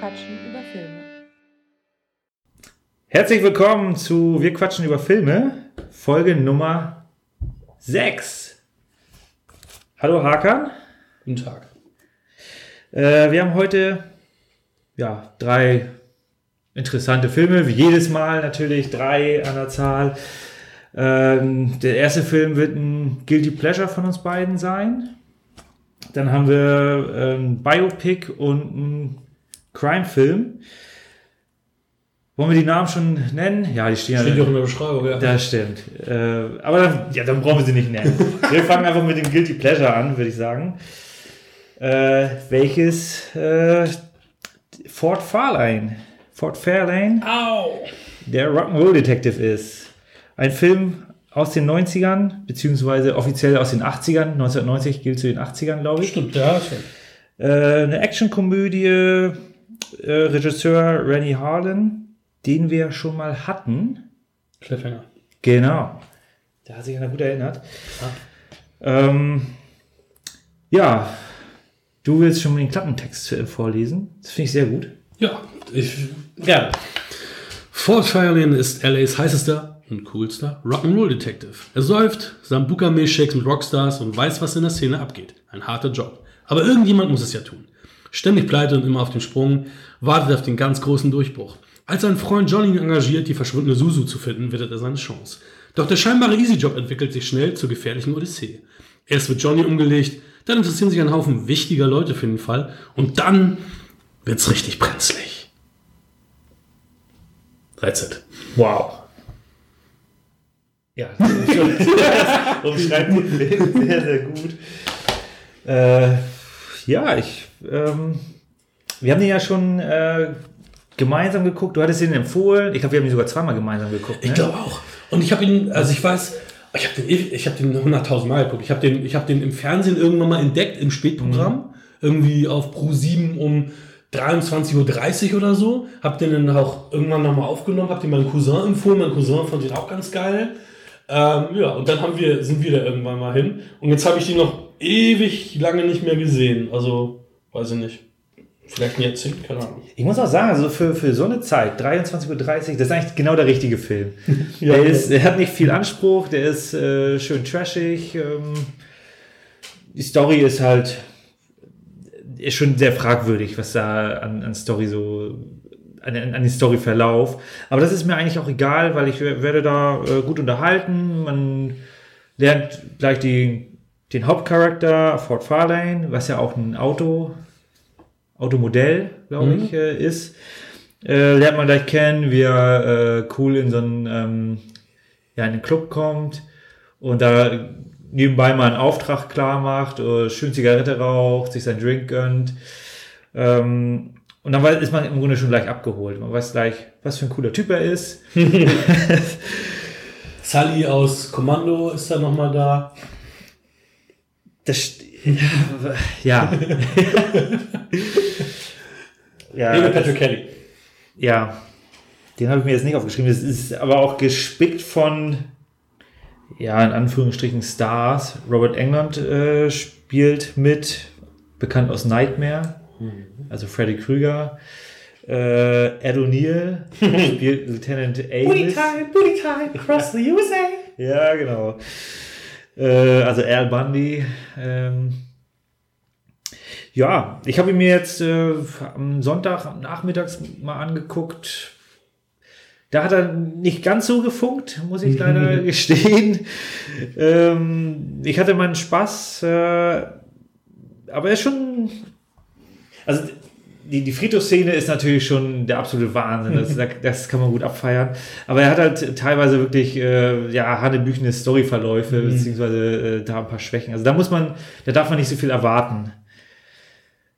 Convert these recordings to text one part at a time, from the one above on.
quatschen über Filme. Herzlich willkommen zu Wir quatschen über Filme, Folge Nummer 6. Hallo Hakan. Guten Tag. Äh, wir haben heute ja, drei interessante Filme, wie jedes Mal natürlich, drei an der Zahl. Ähm, der erste Film wird ein Guilty Pleasure von uns beiden sein. Dann haben wir ein Biopic und ein Crime-Film. Wollen wir die Namen schon nennen? Ja, die stehen Steht ja. auch in der Beschreibung, ja. Das stimmt. Äh, aber dann, ja, dann brauchen wir sie nicht nennen. Wir fangen einfach mit dem Guilty Pleasure an, würde ich sagen. Äh, welches äh, Fort Fairlane, Fort Fairlane, Au! der Rock'n'Roll Detective ist. Ein Film aus den 90ern, beziehungsweise offiziell aus den 80ern. 1990 gilt zu den 80ern, glaube ich. Stimmt, ja, stimmt. Äh, eine Actionkomödie, äh, Regisseur Rennie Harlan, den wir schon mal hatten. Cliffhanger. Genau. Da hat sich einer gut erinnert. Ähm, ja, du willst schon mal den Klappentext äh, vorlesen. Das finde ich sehr gut. Ja, ich, gerne. Fort Fairlane ist LAs heißester und coolster Rock'n'Roll Detective. Er säuft, Sambuca Milkshakes mit Rockstars und weiß, was in der Szene abgeht. Ein harter Job. Aber irgendjemand muss es ja tun. Ständig pleite und immer auf dem Sprung, wartet auf den ganz großen Durchbruch. Als sein Freund Johnny ihn engagiert, die verschwundene Susu zu finden, wittet er seine Chance. Doch der scheinbare Easy-Job entwickelt sich schnell zur gefährlichen Odyssee. Erst wird Johnny umgelegt, dann interessieren sich ein Haufen wichtiger Leute für den Fall und dann wird's richtig brenzlig. That's it. Wow. Ja, das ist schon- das umschreibt sehr, sehr gut. Äh, ja, ich, ähm, wir haben den ja schon äh, gemeinsam geguckt. Du hattest ihn empfohlen. Ich glaube, wir haben ihn sogar zweimal gemeinsam geguckt. Ich ne? glaube auch. Und ich habe ihn, also ich weiß, ich habe den, ich habe den 100.000 Mal geguckt. Ich habe den, ich habe den im Fernsehen irgendwann mal entdeckt, im Spätprogramm. Irgendwie auf Pro 7 um 23.30 Uhr oder so. Hab den dann auch irgendwann nochmal aufgenommen, hab den meinem Cousin empfohlen. Mein Cousin fand den auch ganz geil. Ähm, ja, und dann haben wir, sind wir da irgendwann mal hin. Und jetzt habe ich den noch ewig lange nicht mehr gesehen. Also, weiß ich nicht. Vielleicht ein Jahrzehnt, keine Ahnung. Ich muss auch sagen, also für, für so eine Zeit, 23.30 Uhr, das ist eigentlich genau der richtige Film. Ja, der, ist, der hat nicht viel Anspruch, der ist äh, schön trashig. Ähm, die Story ist halt ist schon sehr fragwürdig, was da an, an Story so an, an an den Storyverlauf. Aber das ist mir eigentlich auch egal, weil ich werde da äh, gut unterhalten. Man lernt gleich die, den Hauptcharakter Ford Fairlane, was ja auch ein Auto Automodell, glaube ich, äh, ist. Äh, lernt man gleich kennen, wie er äh, cool in so einen, ähm, ja, in den Club kommt und da nebenbei mal einen Auftrag klar macht, äh, schön Zigarette raucht, sich seinen Drink gönnt. Ähm, und dann ist man im Grunde schon gleich abgeholt. Man weiß gleich, was für ein cooler Typ er ist. Sully aus Kommando ist da nochmal da. Das ja. ja. Mit Patrick Kelly. Ja, den habe ich mir jetzt nicht aufgeschrieben. Das ist aber auch gespickt von, ja, in Anführungsstrichen Stars. Robert Englund äh, spielt mit, bekannt aus Nightmare, also Freddy Krüger. Äh, Ed O'Neill spielt Lieutenant Amos. booty time, across the USA. Ja, genau. Äh, also Al Bundy. Ähm, ja, ich habe ihn mir jetzt äh, am Sonntag am nachmittags mal angeguckt. Da hat er nicht ganz so gefunkt, muss ich leider gestehen. Ähm, ich hatte meinen Spaß, äh, aber er ist schon. Also die, die Friedhofsszene ist natürlich schon der absolute Wahnsinn. Das, das kann man gut abfeiern. Aber er hat halt teilweise wirklich äh, ja, hanebüchene Storyverläufe, beziehungsweise äh, da ein paar Schwächen. Also da muss man, da darf man nicht so viel erwarten.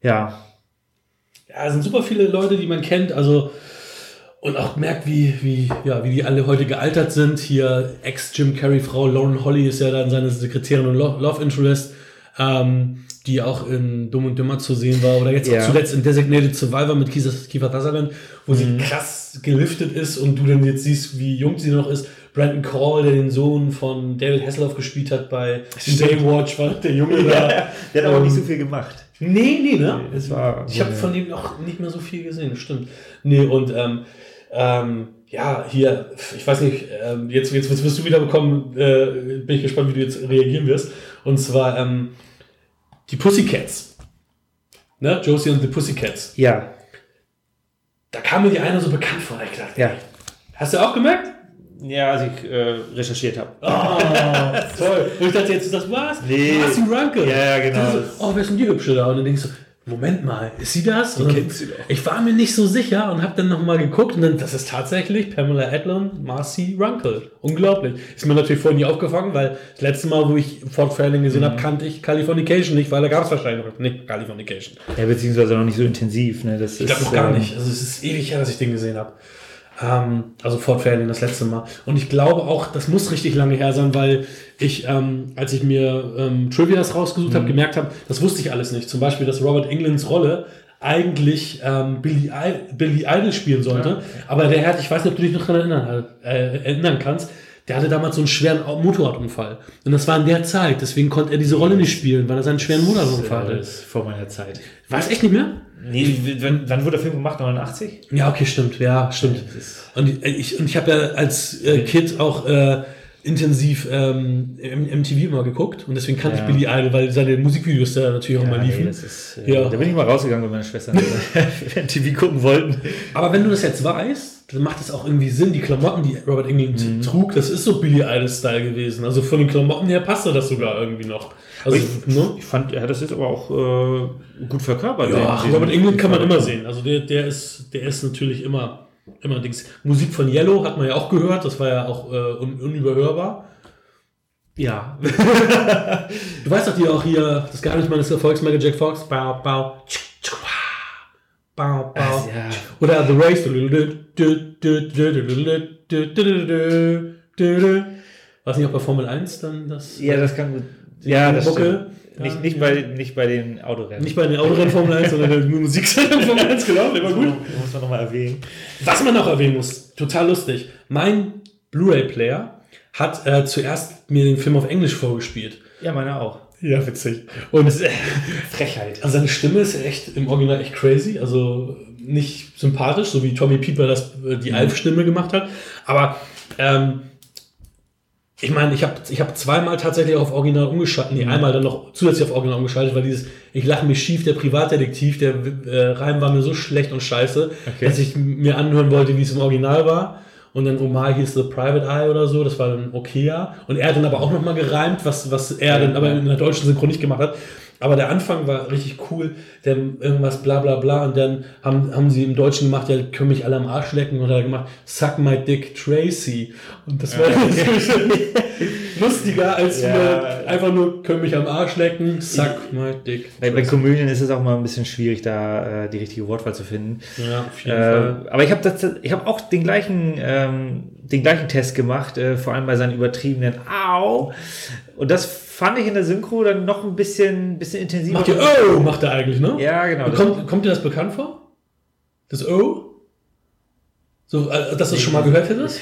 Ja. Ja, es sind super viele Leute, die man kennt, also und auch merkt, wie, wie, ja, wie die alle heute gealtert sind. Hier Ex-Jim Carrey-Frau Lauren Holly ist ja dann seine Sekretärin und Lo- Love Interest, ähm, die auch in Dumm und Dümmer zu sehen war. Oder jetzt Ja. auch zuletzt in Designated Survivor mit Kiefer, Sutherland, wo sie krass geliftet ist und du dann jetzt siehst, wie jung sie noch ist. Brandon Call, der den Sohn von David Hasselhoff gespielt hat bei. Baywatch, war der Junge da. Der hat aber Ähm, nicht so viel gemacht. Nee, nee, ne? Es war Ich habe von ihm noch nicht mehr so viel gesehen, stimmt. Nee, und ähm, ähm, ja, hier, ich weiß nicht, ähm, jetzt, jetzt wirst du wieder bekommen, äh, bin ich gespannt, wie du jetzt reagieren wirst. Und zwar ähm, die Pussycats. Ne? Josie und the Pussycats. Ja, Da kam mir die eine so bekannt vor. Ich dachte, ja. hast du auch gemerkt? Ja, als ich äh, recherchiert habe. Oh, toll. Und ich dachte jetzt, das war's? Nee. Marcy Runkel. Ja, ja, genau. So, oh, wer ist denn die Hübsche da? Und dann denkst du, Moment mal, ist sie das? Dann- kennst du doch. Ich war mir nicht so sicher und habe dann nochmal geguckt und dann, das ist tatsächlich Pamela Adlon, Marcy Runkel. Unglaublich. Ist mir natürlich vorher nie aufgefangen, weil das letzte Mal, wo ich Fort Fairlane gesehen Mhm. habe, kannte ich Californication nicht, weil da gab es wahrscheinlich noch nicht Californication. Ja, beziehungsweise noch nicht so intensiv. Ne? Das Ich glaube noch gar ähm, nicht. Also es ist ewig her, dass ich den gesehen habe. Ähm, also Fort Fairlane das letzte Mal. Und ich glaube auch, das muss richtig lange her sein, weil ich, ähm, als ich mir ähm, Trivias rausgesucht habe, gemerkt habe, das wusste ich alles nicht. Zum Beispiel, dass Robert Englands Rolle eigentlich ähm, Billy, I Billy Idol spielen sollte. Aber der hat, ich weiß nicht, ob du dich noch daran erinnern, äh, erinnern kannst, der hatte damals so einen schweren Motorradunfall. Und das war in der Zeit. Deswegen konnte er diese Rolle nicht spielen, weil er seinen schweren Motorradunfall Das hatte. ist vor meiner Zeit. Weiß echt nicht mehr? Nee, wann, wann wurde der Film gemacht? 89? Ja, okay, stimmt, ja, stimmt. Und ich, und ich habe ja als äh, Kid auch äh, intensiv ähm, MTV immer geguckt und deswegen kannte Ja. ich Billy Idol, weil seine Musikvideos da natürlich auch Ja, mal liefen. das ist, äh, Ja. Da bin ich mal rausgegangen, weil meine Schwestern TV gucken wollten. Aber wenn du das jetzt weißt, dann macht es auch irgendwie Sinn. Die Klamotten, die Robert England trug, das ist so Billy Idol-Style gewesen. Also von den Klamotten her passte das sogar irgendwie noch. Also, ich, ne? ich fand, er hat das jetzt aber auch äh, gut verkörpert. Ja, Den- Robert England kann man immer sehen. Also der, der ist, der ist natürlich immer, immer Dings. Musik von Yellow hat man ja auch gehört. Das war ja auch äh, un, unüberhörbar. Ja. Du weißt doch die auch hier, das Geheimnis meines Erfolgs, Michael Jack Fox. Bau, bau, bau, bau. ja. Oder The Race. Weiß nicht, ob bei Formel 1 dann das. ja, das kann gut. Ja, das stimmt. Nicht, nicht, ja. bei, nicht bei den Autorennen. Nicht bei den Autorennen Formel 1, sondern nur Musiksendung Formel 1 gelaufen, immer gut. Muss man nochmal erwähnen. Was man noch erwähnen muss, total lustig. Mein Blu-ray-Player hat äh, zuerst mir den Film auf Englisch vorgespielt. Ja, meine auch. Ja, witzig. Und es, Frechheit. also seine Stimme ist echt im Original echt crazy, also nicht sympathisch, so wie Tommy Pieper das äh, die Alf-Stimme gemacht hat. Aber ähm, ich meine, ich habe ich hab zweimal tatsächlich auf Original umgeschaltet, nee, einmal dann noch zusätzlich auf Original umgeschaltet, weil dieses Ich lache mich schief, der Privatdetektiv, der äh, Reim war mir so schlecht und scheiße, Okay. dass ich mir anhören wollte, wie es im Original war. Und dann Omar hieß The Private Eye oder so, das war dann okay, ja. Und er hat dann aber auch nochmal gereimt, was, was er dann aber in der deutschen Synchron nicht gemacht hat. Aber der Anfang war richtig cool, denn irgendwas bla bla bla und dann haben, haben sie im Deutschen gemacht, ja, können mich alle am Arsch lecken und er hat gemacht, Suck my dick Tracy. Und das war lustiger als Ja. nur, einfach nur, können mich am Arsch lecken, Suck my dick. Bei, bei Komödien ist es auch mal ein bisschen schwierig, da äh, die richtige Wortwahl zu finden. Ja, auf jeden Fall. Äh, aber ich habe habe auch den gleichen, ähm, den gleichen Test gemacht, äh, vor allem bei seinen übertriebenen Au. Und das fand ich in der Synchro dann noch ein bisschen, bisschen intensiver. Macht ihr Oh, macht er eigentlich, ne? Ja, genau. Kommt, kommt dir das bekannt vor? Das O? So, äh, dass du es schon mal gehört hättest?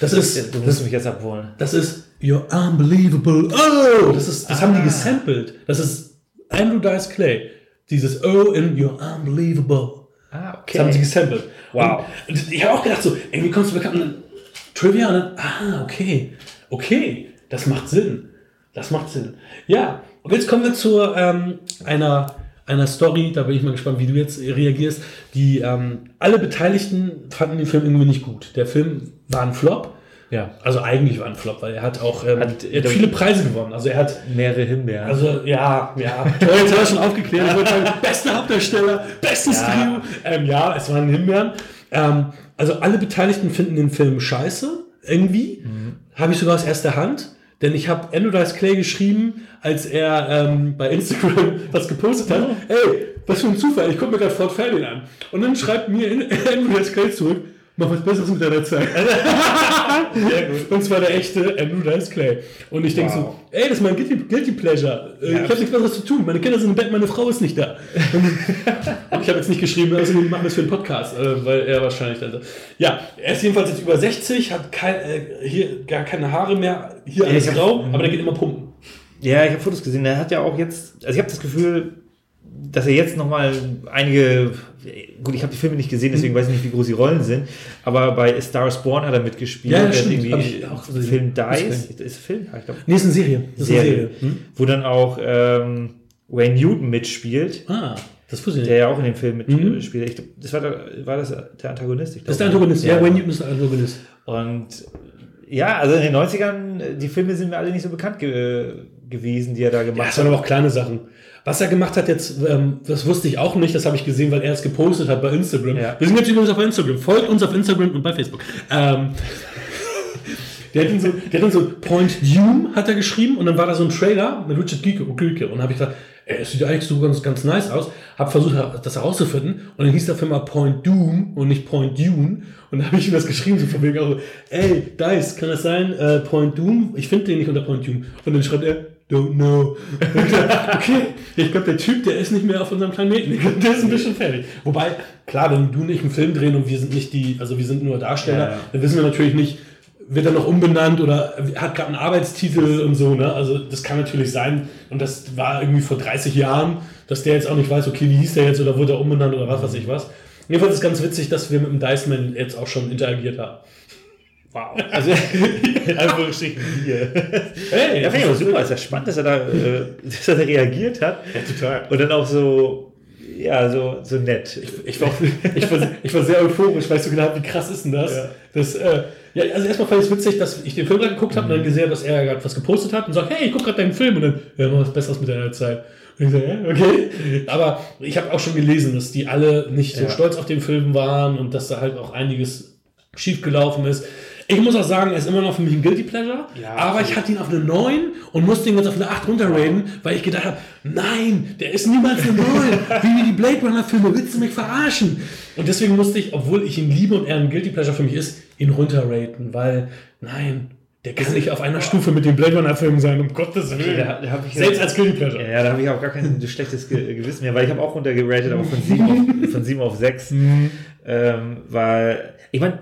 Das ist, du musst das, mich jetzt abholen. das ist You're unbelievable. Oh! Das, ist, das haben die Ah. gesampelt. Das ist Andrew Dice Clay. Dieses O in You're unbelievable. Ah, Das haben sie gesampelt. Wow. Und ich habe auch gedacht, so, irgendwie kommst du bekannt. Dann Trivia und dann, ah, okay. Okay, das macht Sinn. Das macht Sinn. Ja, und jetzt kommen wir zu ähm, einer, einer Story, da bin ich mal gespannt, wie du jetzt reagierst. Die ähm, alle Beteiligten fanden den Film irgendwie nicht gut. Der Film war ein Flop. Ja. Also eigentlich war ein Flop, weil er hat auch ähm, Hat- er hat viele Preise gewonnen. Also er hat Mehrere Himbeeren. also ja, ja. Toll, jetzt haben wir schon aufgeklärt. Ich wollte sagen, bester Hauptdarsteller, bestes Ja. Trio. Ähm, ja, es waren Himbeeren. Ähm, also alle Beteiligten finden den Film scheiße, irgendwie. Habe ich sogar aus erster Hand. Denn ich habe Andrew Dice Clay geschrieben, als er ähm, bei Instagram was gepostet hat. Ey, was für ein Zufall, ich gucke mir gerade Fort Fairlane an. Und dann schreibt mir Andrew Dice Clay zurück, mach was Besseres mit deiner Zeit. Und zwar der echte Andrew Dice Clay. Und ich denke Wow. so, ey, das ist mein Guilty, Guilty Pleasure. Äh, Ja. ich habe nichts Besseres zu tun. Meine Kinder sind im Bett, meine Frau ist nicht da. Und ich habe jetzt nicht geschrieben, also wir machen das für einen Podcast, äh, weil er wahrscheinlich dann. Ja, er ist jedenfalls jetzt über 60, hat kein, äh, hier gar keine Haare mehr, hier Ja, alles grau, aber der geht immer pumpen. Ja, ich habe Fotos gesehen. Er hat ja auch jetzt, also ich habe das Gefühl, dass er jetzt nochmal einige, gut, ich habe die Filme nicht gesehen, deswegen weiß ich nicht, wie groß die Rollen sind, aber bei A Star is Born hat er mitgespielt. Ja, ja, hat stimmt. irgendwie auch gesehen. Film Dice, ist ist Film, Ja, ich glaube, Nee, ist eine Serie. Das ist eine Serie, Serie. Hm? wo dann auch ähm, Wayne Newton mitspielt, Ah, das wusste ich der ja auch in dem Film Mhm. mitspielt. Ich glaub, das war, der, war das der Antagonist? Ich Das ist glaub, der Antagonist. Ja, Ja. Wayne Newton ist der Antagonist. Und ja, also in den 90ern, die Filme sind mir alle nicht so bekannt ge gewesen, die er da Ja, gemacht es waren hat. aber auch kleine Sachen. Was er gemacht hat jetzt, ähm, das wusste ich auch nicht, das habe ich gesehen, weil er es gepostet hat bei Instagram. Ja. Wir sind jetzt übrigens auf Instagram. Folgt uns auf Instagram und bei Facebook. Ähm, der hat dann so, der hat dann so Point Doom hat er geschrieben und dann war da so ein Trailer mit Richard Gieke Gieke und habe ich gedacht, ey, das sieht eigentlich so ganz, ganz nice aus. Hab versucht, das herauszufinden und dann hieß der Film mal Point Doom und nicht Point Dune und dann habe ich ihm das geschrieben, so von wegen auch, so, ey, Dice, kann das sein? Äh, Point Doom? Ich finde den nicht unter Point Doom. Und dann schreibt er, don't know. Okay, ich glaube, der Typ, der ist nicht mehr auf unserem Planeten. Ich glaub, Der ist ein bisschen fertig. Wobei, klar, wenn du nicht einen Film drehen und wir sind nicht die, also wir sind nur Darsteller, Ja, ja. dann wissen wir natürlich nicht, wird er noch umbenannt oder hat gerade einen Arbeitstitel und so, ne? Also das kann natürlich sein. Und das war irgendwie vor 30 Jahren, dass der jetzt auch nicht weiß, okay, wie hieß der jetzt oder wurde er umbenannt oder was weiß ich was. Jedenfalls ist es ganz witzig, dass wir mit dem Diceman jetzt auch schon interagiert haben. Wow. Also, in Anführungsstrichen hier. Hey, Ja, finde ich aber super. Ist ja spannend, dass er da, äh, dass er da reagiert hat. Ja, total. Und dann auch so, ja, so, so nett. Ich war, ich, war, ich war sehr euphorisch, weil ich so habe, wie krass ist denn das? Ja. das äh, ja, also erstmal fand ich es witzig, dass ich den Film gerade geguckt habe Mhm. und dann gesehen habe, dass er gerade was gepostet hat und sagt, hey, ich guck gerade deinen Film und dann, ja, mach was Besseres mit deiner Zeit. Und ich so, ja, okay. Aber ich habe auch schon gelesen, dass die alle nicht so Ja. stolz auf den Film waren und dass da halt auch einiges schiefgelaufen ist. Ich muss auch sagen, er ist immer noch für mich ein Guilty Pleasure, Ja, aber ich hatte ihn auf eine 9 und musste ihn jetzt auf eine 8 runterraten, weil ich gedacht habe, nein, der ist niemals eine 9. Wie die Blade Runner Filme, willst du mich verarschen? Und deswegen musste ich, obwohl ich ihn liebe und er ein Guilty Pleasure für mich ist, ihn runterraten, weil, nein, der kann nicht auf einer Stufe mit den Blade Runner Filmen sein, um Gottes Willen. Da, da ich Selbst als Guilty Pleasure. Ja, da habe ich auch gar kein schlechtes Ge Gewissen mehr, weil ich habe auch runtergeratet, aber von 7 auf, von 7 auf 6. Ähm, weil, ich meine,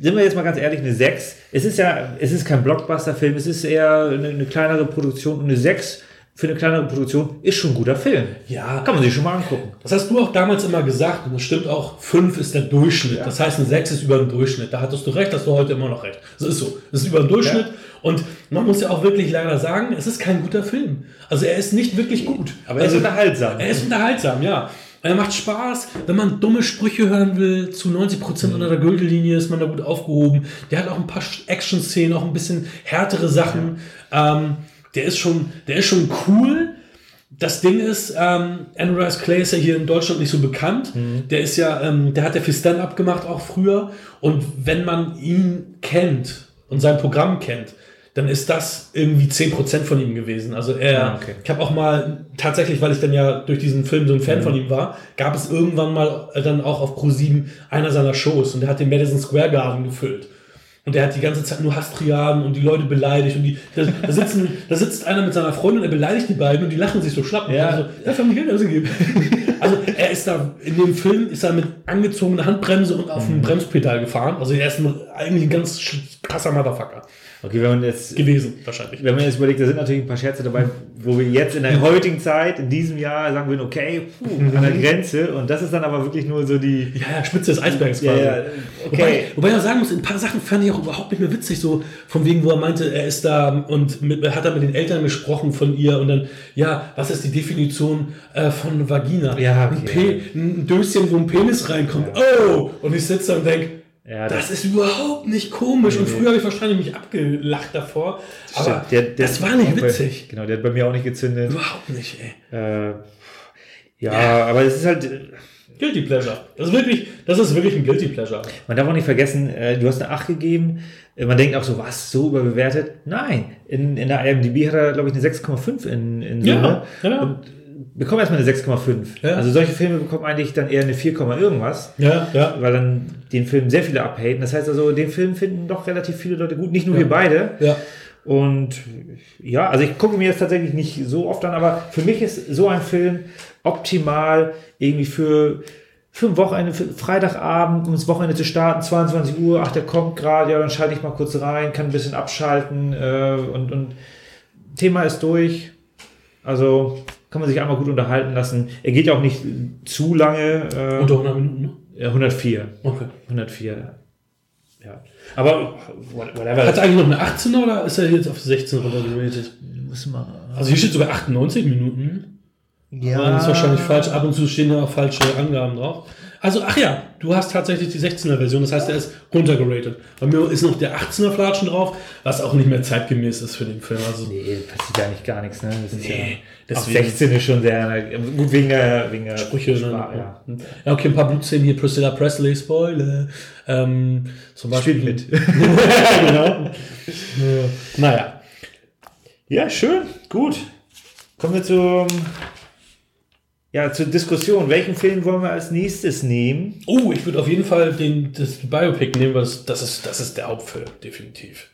sind wir jetzt mal ganz ehrlich, eine 6, es ist ja, es ist kein Blockbuster-Film, es ist eher eine, eine kleinere Produktion und eine 6 für eine kleinere Produktion ist schon ein guter Film. Ja. Kann man sich schon mal angucken. Das hast du auch damals immer gesagt und das stimmt auch, 5 ist der Durchschnitt. Das heißt, eine 6 ist über dem Durchschnitt. Da hattest du recht, hast du heute immer noch recht. Das ist so. Das ist über dem Durchschnitt. Und man muss ja auch wirklich leider sagen, es ist kein guter Film. Also er ist nicht wirklich gut. Aber er ist also, unterhaltsam. Er ist unterhaltsam, ja. Er macht Spaß, wenn man dumme Sprüche hören will, zu 90% unter der Gürtellinie ist man da gut aufgehoben. Der hat auch ein paar Action-Szenen, auch ein bisschen härtere Sachen. Ähm, der ist schon, der ist schon cool. Das Ding ist, ähm, Andrew Rice Clay ist ja hier in Deutschland nicht so bekannt. Der ist ja, ähm, der hat ja viel Stand-up gemacht auch früher. Und wenn man ihn kennt und sein Programm kennt, dann ist das irgendwie 10% von ihm gewesen. Also er, Ah, okay. ich habe auch mal tatsächlich, weil ich dann ja durch diesen Film so ein Fan von ihm war, gab es irgendwann mal dann auch auf Pro7 einer seiner Shows und der hat den Madison Square Garden gefüllt. Und der hat die ganze Zeit nur Hastriaden und die Leute beleidigt und die, da, da, sitzen, da sitzt einer mit seiner Freundin, er beleidigt die beiden und die lachen sich so schlapp. Ja. Also, ja, haben die Geld ausgegeben. Also er ist da, in dem Film ist er mit angezogener Handbremse und auf dem Bremspedal gefahren. Also er ist ein, eigentlich ein ganz krasser Motherfucker Okay, wenn man jetzt gewesen, wahrscheinlich. wenn man jetzt überlegt, da sind natürlich ein paar Scherze dabei, wo wir jetzt in der heutigen Zeit, in diesem Jahr, sagen würden, okay, puh, an der Grenze. Und das ist dann aber wirklich nur so die. Ja, ja, Spitze des Eisbergs Ja, quasi. ja, Wobei, okay. wobei er sagen muss, ein paar Sachen fand ich auch überhaupt nicht mehr witzig, so von wegen, wo er meinte, er ist da und mit, hat er mit den Eltern gesprochen von ihr und dann, ja, was ist die Definition äh, von Vagina? Ja, ein, okay. Pe ein Döschen, wo ein Penis reinkommt. Oh! Und ich sitze da und denke, Ja, das ist überhaupt nicht komisch. Und früher habe ich wahrscheinlich mich abgelacht davor. Aber Stimmt, der- der- das war nicht auch bei- witzig. Genau, der hat bei mir auch nicht gezündet. Überhaupt nicht, ey. Äh, ja, aber es ist halt, äh, Guilty Pleasure. Das ist wirklich, das ist wirklich ein Guilty Pleasure. man darf auch nicht vergessen, äh, du hast eine 8 gegeben. Äh, Man denkt auch so, was, so überbewertet? Nein, in, in der IMDb hat er, glaube ich, eine 6,5 in, in Ja, Summe. genau. Und bekommt erstmal eine 6,5. Ja. Also solche Filme bekommen eigentlich dann eher eine 4, irgendwas. Ja, ja. weil dann den Film sehr viele abhaten. Das heißt also, den Film finden doch relativ viele Leute gut, nicht nur wir beide. Ja. Und ja, also ich gucke mir jetzt tatsächlich nicht so oft an, aber für mich ist so ein Film optimal irgendwie für, für ein Wochenende, für Freitagabend, um ins Wochenende zu starten, 22 Uhr, ach, der kommt gerade, ja, dann schalte ich mal kurz rein, kann ein bisschen abschalten äh, und, und Thema ist durch. Also kann man sich einmal gut unterhalten lassen. Er geht ja auch nicht zu lange. Äh, Unter 100 Minuten, ne? ja, 104. Okay. 104. Ja. Aber whatever. Hat er eigentlich noch eine 18er oder ist er jetzt auf 16 runtergeratet? Muss mal. Also hier steht sogar 98 Minuten. Ja. Aber das ist wahrscheinlich falsch. Ab und zu stehen da auch falsche Angaben drauf. Also, ach ja, du hast tatsächlich die 16er Version, das heißt, der ist runtergeratet. Bei mir ist noch der 18er Flatschen drauf, was auch nicht mehr zeitgemäß ist für den Film. Also, Nee, passiert ja nicht gar nichts, ne? Das ist Nee, ja. Deswegen- 16 ist schon sehr. Gut, wegen der, wegen der Sprüche. Ne? Sprache, ja. Ja. okay, ein paar Blutszenen hier. Priscilla Presley, Spoiler. Ähm, zum Beispiel. Spielt mit. genau. Ja. Naja. Ja, schön, gut. Kommen wir zum, ja, zur Diskussion. Welchen Film wollen wir als nächstes nehmen? Oh, ich würde auf jeden Fall den, das Biopic nehmen, weil das, das, ist, das ist der Hauptfilm, definitiv.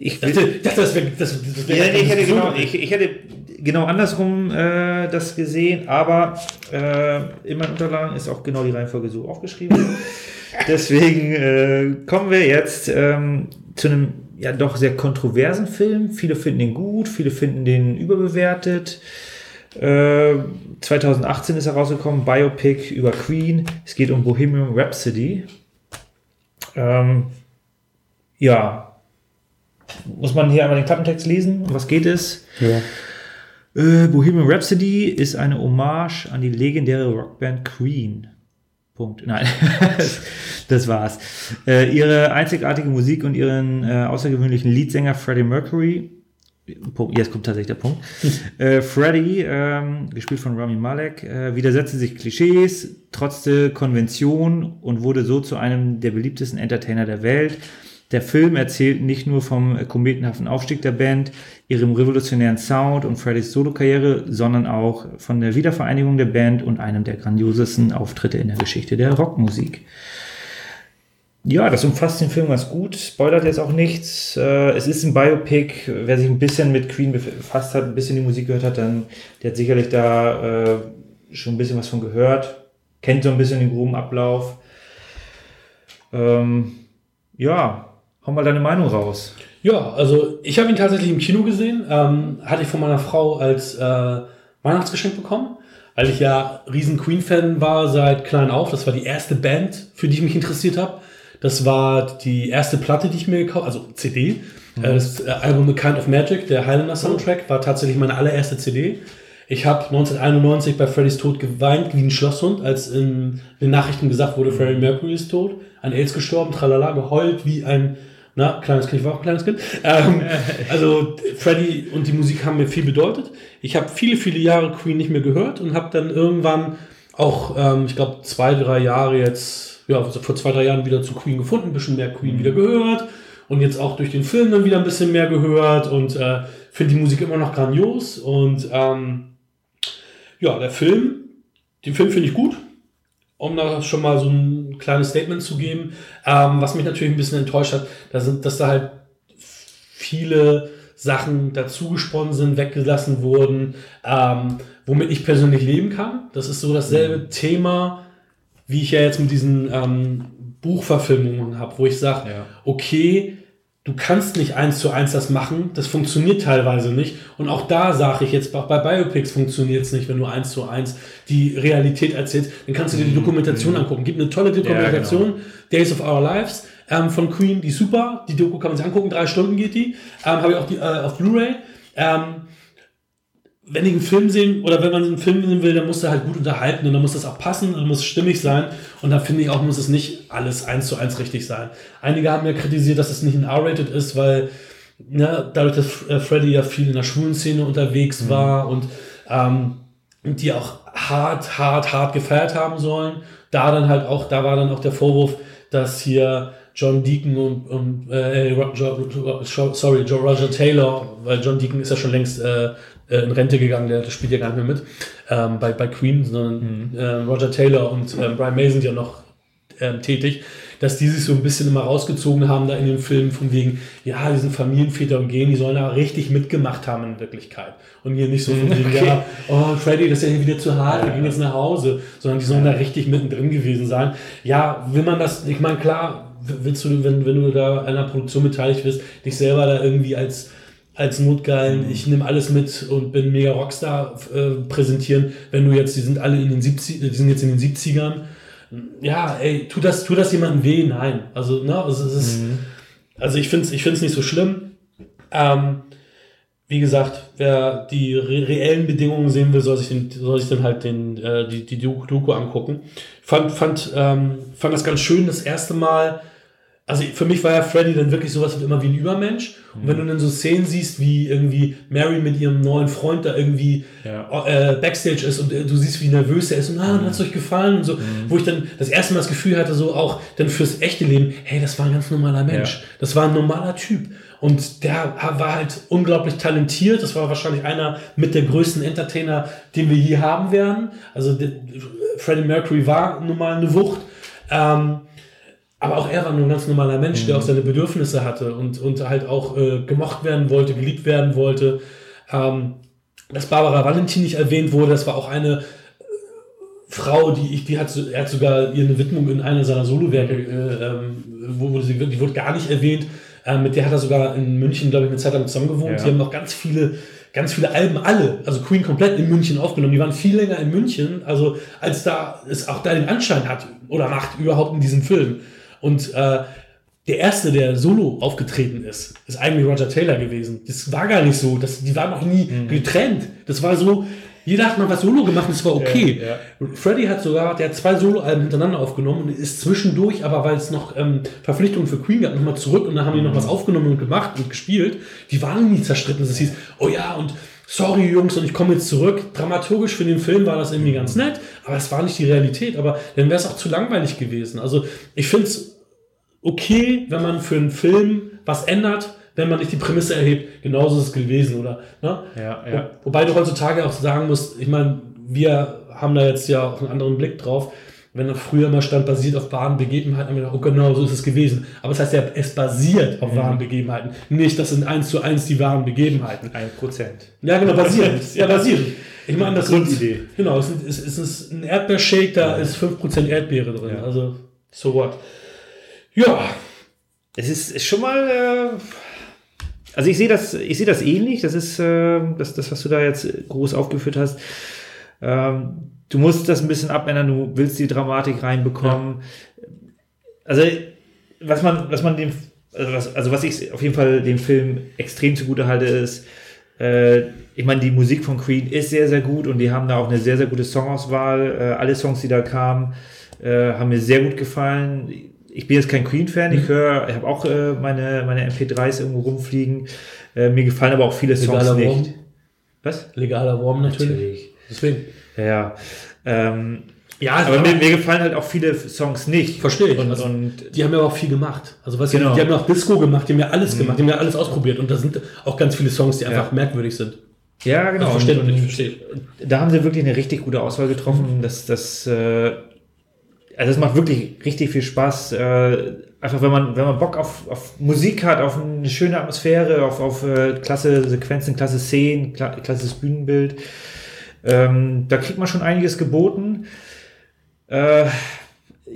Ich, Ich dachte, ich dachte das wäre das, das wär ja, nee, ich, hätte genau, ich, ich hätte genau andersrum äh, das gesehen, aber äh, in meinen Unterlagen ist auch genau die Reihenfolge so aufgeschrieben. Deswegen äh, kommen wir jetzt ähm, zu einem ja doch sehr kontroversen Film. Viele finden den gut, viele finden den überbewertet. Äh, 2018 ist er rausgekommen, Biopic über Queen. Es geht um Bohemian Rhapsody. Ähm, ja, muss man hier einmal den Klappentext lesen? Um was geht es? Ja. Äh, Bohemian Rhapsody ist eine Hommage an die legendäre Rockband Queen. Punkt. Nein, das war's. Äh, ihre einzigartige Musik und ihren äh, außergewöhnlichen Leadsänger Freddie Mercury. Punkt, jetzt kommt tatsächlich der Punkt. äh, Freddie, ähm, gespielt von Rami Malek, äh, widersetzte sich Klischees, trotzte Konvention und wurde so zu einem der beliebtesten Entertainer der Welt. Der Film erzählt nicht nur vom kometenhaften Aufstieg der Band, ihrem revolutionären Sound und Freddys Solokarriere, sondern auch von der Wiedervereinigung der Band und einem der grandiosesten Auftritte in der Geschichte der Rockmusik. Ja, das umfasst den Film ganz gut, spoilert jetzt auch nichts. Äh, es ist ein Biopic. Wer sich ein bisschen mit Queen befasst hat, ein bisschen die Musik gehört hat, dann der hat sicherlich da äh, schon ein bisschen was von gehört, kennt so ein bisschen den groben Ablauf. Ähm, ja, hau mal deine Meinung raus. Ja, also ich habe ihn tatsächlich im Kino gesehen. Ähm, hatte ich von meiner Frau als äh, Weihnachtsgeschenk bekommen, weil ich ja riesen Queen-Fan war seit klein auf. Das war die erste Band, für die ich mich interessiert habe. Das war die erste Platte, die ich mir gekauft also CD. Äh, das äh, Album A Kind of Magic, der Highlander Soundtrack, war tatsächlich meine allererste CD. Ich habe 1991 bei Freddys Tod geweint wie ein Schlosshund, als in den Nachrichten gesagt wurde, Freddie Mercury ist tot, an AIDS gestorben, tralala, geheult wie ein na, kleines Kind, ich war auch ein kleines Kind. Ähm, also Freddie und die Musik haben mir viel bedeutet. Ich habe viele, viele Jahre Queen nicht mehr gehört und habe dann irgendwann auch, ähm, ich glaube, zwei, drei Jahre jetzt, ja, also vor zwei, drei Jahren wieder zu Queen gefunden, ein bisschen mehr Queen wieder gehört und jetzt auch durch den Film dann wieder ein bisschen mehr gehört und äh, finde die Musik immer noch grandios und ähm, ja, der Film, den Film finde ich gut, um da schon mal so ein kleines Statement zu geben. Ähm, was mich natürlich ein bisschen enttäuscht hat, da sind, dass da halt viele Sachen dazugesponnen sind, weggelassen wurden, ähm, womit ich persönlich leben kann. Das ist so dasselbe Thema, wie ich ja jetzt mit diesen ähm, Buchverfilmungen habe, wo ich sage, Ja. okay, du kannst nicht eins zu eins das machen, das funktioniert teilweise nicht. Und auch da sage ich jetzt, auch bei Biopics funktioniert es nicht, wenn du eins zu eins die Realität erzählst. Dann kannst du dir die Dokumentation angucken. Gibt eine tolle Dokumentation, Days of Our Lives ähm, von Queen, die ist super. Die Doku kann man sich angucken, drei Stunden geht die. Ähm, Habe ich auch die, äh, auf Blu-ray. Ähm, wenn ich einen Film sehen oder wenn man einen Film sehen will, dann muss der halt gut unterhalten und dann muss das auch passen und dann muss es stimmig sein. Und da finde ich auch, muss es nicht alles eins zu eins richtig sein. Einige haben ja kritisiert, dass es nicht ein R-Rated ist, weil ne, dadurch, dass äh, Freddy ja viel in der schwulen Szene unterwegs war und ähm, die auch hart, hart, hart gefeiert haben sollen. Da dann halt auch, da war dann auch der Vorwurf, dass hier John Deacon und, und äh, Ro- Jo- Jo- sorry, Joe Roger Taylor, weil John Deacon ist ja schon längst äh, in Rente gegangen, der, spielt ja gar nicht mehr mit ähm, bei, bei Queen, sondern äh, Roger Taylor und ähm, Brian May sind ja noch ähm, tätig, dass die sich so ein bisschen immer rausgezogen haben da in den Filmen von wegen, ja, die sind Familienväter und gehen, die sollen da richtig mitgemacht haben in Wirklichkeit. Und hier nicht so von wegen, Okay. ja, oh, Freddy, das ist ja hier wieder zu hart, wir gehen jetzt nach Hause, sondern die sollen da richtig mittendrin gewesen sein. Ja, will man das, ich meine, klar, willst du, wenn, wenn du da an einer Produktion beteiligt bist, dich selber da irgendwie als als notgeilen, ich nehme alles mit und bin mega Rockstar äh, präsentieren, wenn du jetzt, die sind alle in den 70 die sind jetzt in den 70ern. Ja, ey, tut das, tut das jemandem weh? Nein. Also, ne, also, es ist, also ich finde es ich find's nicht so schlimm. Ähm, wie gesagt, wer die re reellen Bedingungen sehen will, soll sich, den, soll sich dann halt den, äh, die, die Doku Doku angucken. Fand, fand, ähm, fand das ganz schön, das erste Mal. Also für mich war ja Freddy dann wirklich sowas wie immer wie ein Übermensch. Und wenn du dann so Szenen siehst, wie irgendwie Mary mit ihrem neuen Freund da irgendwie Ja. äh, Backstage ist und äh, du siehst, wie nervös er ist und ah, hat es euch gefallen und so, wo ich dann das erste Mal das Gefühl hatte, so auch dann fürs echte Leben, hey, das war ein ganz normaler Mensch. Ja. Das war ein normaler Typ. Und der war halt unglaublich talentiert. Das war wahrscheinlich einer mit der größten Entertainer, den wir je haben werden. Also Freddie Mercury war nun mal eine Wucht. Ähm, aber auch er war nur ein ganz normaler Mensch, der auch seine Bedürfnisse hatte und, und halt auch äh, gemocht werden wollte, geliebt werden wollte. Ähm, dass Barbara Valentin nicht erwähnt wurde, das war auch eine äh, Frau, die ich, die hat, er hat sogar ihr eine Widmung in einer seiner Solowerke, äh, ähm, wo, wo sie, die wurde gar nicht erwähnt. Ähm, mit der hat er sogar in München, glaube ich, eine Zeit lang zusammen gewohnt. Ja. Die haben noch ganz viele, ganz viele Alben, alle, also Queen komplett in München aufgenommen. Die waren viel länger in München, also als da es auch da den Anschein hat oder macht überhaupt in diesem Film. Und äh, der erste, der solo aufgetreten ist, ist eigentlich Roger Taylor gewesen. Das war gar nicht so. Das, die waren noch nie Mhm. getrennt. Das war so, jeder hat mal was solo gemacht und es war okay. Ja, Freddy hat sogar, der hat zwei Soloalben hintereinander aufgenommen und ist zwischendurch, aber weil es noch ähm, Verpflichtungen für Queen gab, nochmal zurück und dann haben die noch was aufgenommen und gemacht und gespielt. Die waren nie zerstritten. Es hieß, oh ja, und sorry Jungs, und ich komme jetzt zurück. Dramaturgisch für den Film war das irgendwie ganz nett, aber es war nicht die Realität. Aber dann wäre es auch zu langweilig gewesen. Also ich finde es okay, wenn man für einen Film was ändert, wenn man nicht die Prämisse erhebt, genauso ist es gewesen, oder? Ne? Ja, ja. Wo, wobei du heutzutage auch sagen musst, ich meine, wir haben da jetzt ja auch einen anderen Blick drauf. Wenn da früher mal stand, basiert auf wahren Begebenheiten, haben wir gedacht, oh genau, so ist es gewesen. Aber das heißt ja, es basiert auf wahren Begebenheiten. Nicht, das sind eins zu eins die wahren Begebenheiten. Ein Prozent. Ja, genau, basiert. ja, basiert. Ich meine, das Grundidee. Sind, genau, es ist, es ist ein Erdbeershake, da ist 5% Erdbeere drin. Ja. Also, so what. Ja, Es ist, ist schon mal. Äh, also ich sehe das, ich sehe das ähnlich. Das ist äh, das, das, was du da jetzt groß aufgeführt hast. Ähm, du musst das ein bisschen abändern. Du willst die Dramatik reinbekommen. Also was man, was man dem, also was, also was ich auf jeden Fall dem Film extrem zugute halte, ist, äh, ich meine, die Musik von Queen ist sehr, sehr gut und die haben da auch eine sehr, sehr gute Songauswahl. Äh, alle Songs, die da kamen, äh, haben mir sehr gut gefallen. Ich bin jetzt kein Queen-Fan, ich höre, ich habe auch äh, meine, meine MP3s irgendwo rumfliegen. Äh, mir gefallen aber auch viele Songs Legaler nicht. Wurm. Was? legaler Wurm natürlich. Deswegen. Ja, ja. Ähm, Ja, aber mir, mir gefallen halt auch viele Songs nicht. Verstehe ich. Und, Also, und Die haben ja auch viel gemacht. Also was Genau. die, die haben ja auch Disco gemacht, die haben ja alles gemacht, die haben ja alles ausprobiert. Und da sind auch ganz viele Songs, die einfach merkwürdig sind. Ja, genau. Also verständlich, verstehe da haben sie wirklich eine richtig gute Auswahl getroffen. Das, das, äh, also das macht wirklich richtig viel Spaß. Äh, einfach wenn man, wenn man Bock auf, auf Musik hat, auf eine schöne Atmosphäre, auf, auf äh, klasse Sequenzen, klasse Szenen, kla klasses Bühnenbild. Ähm, da kriegt man schon einiges geboten. Äh,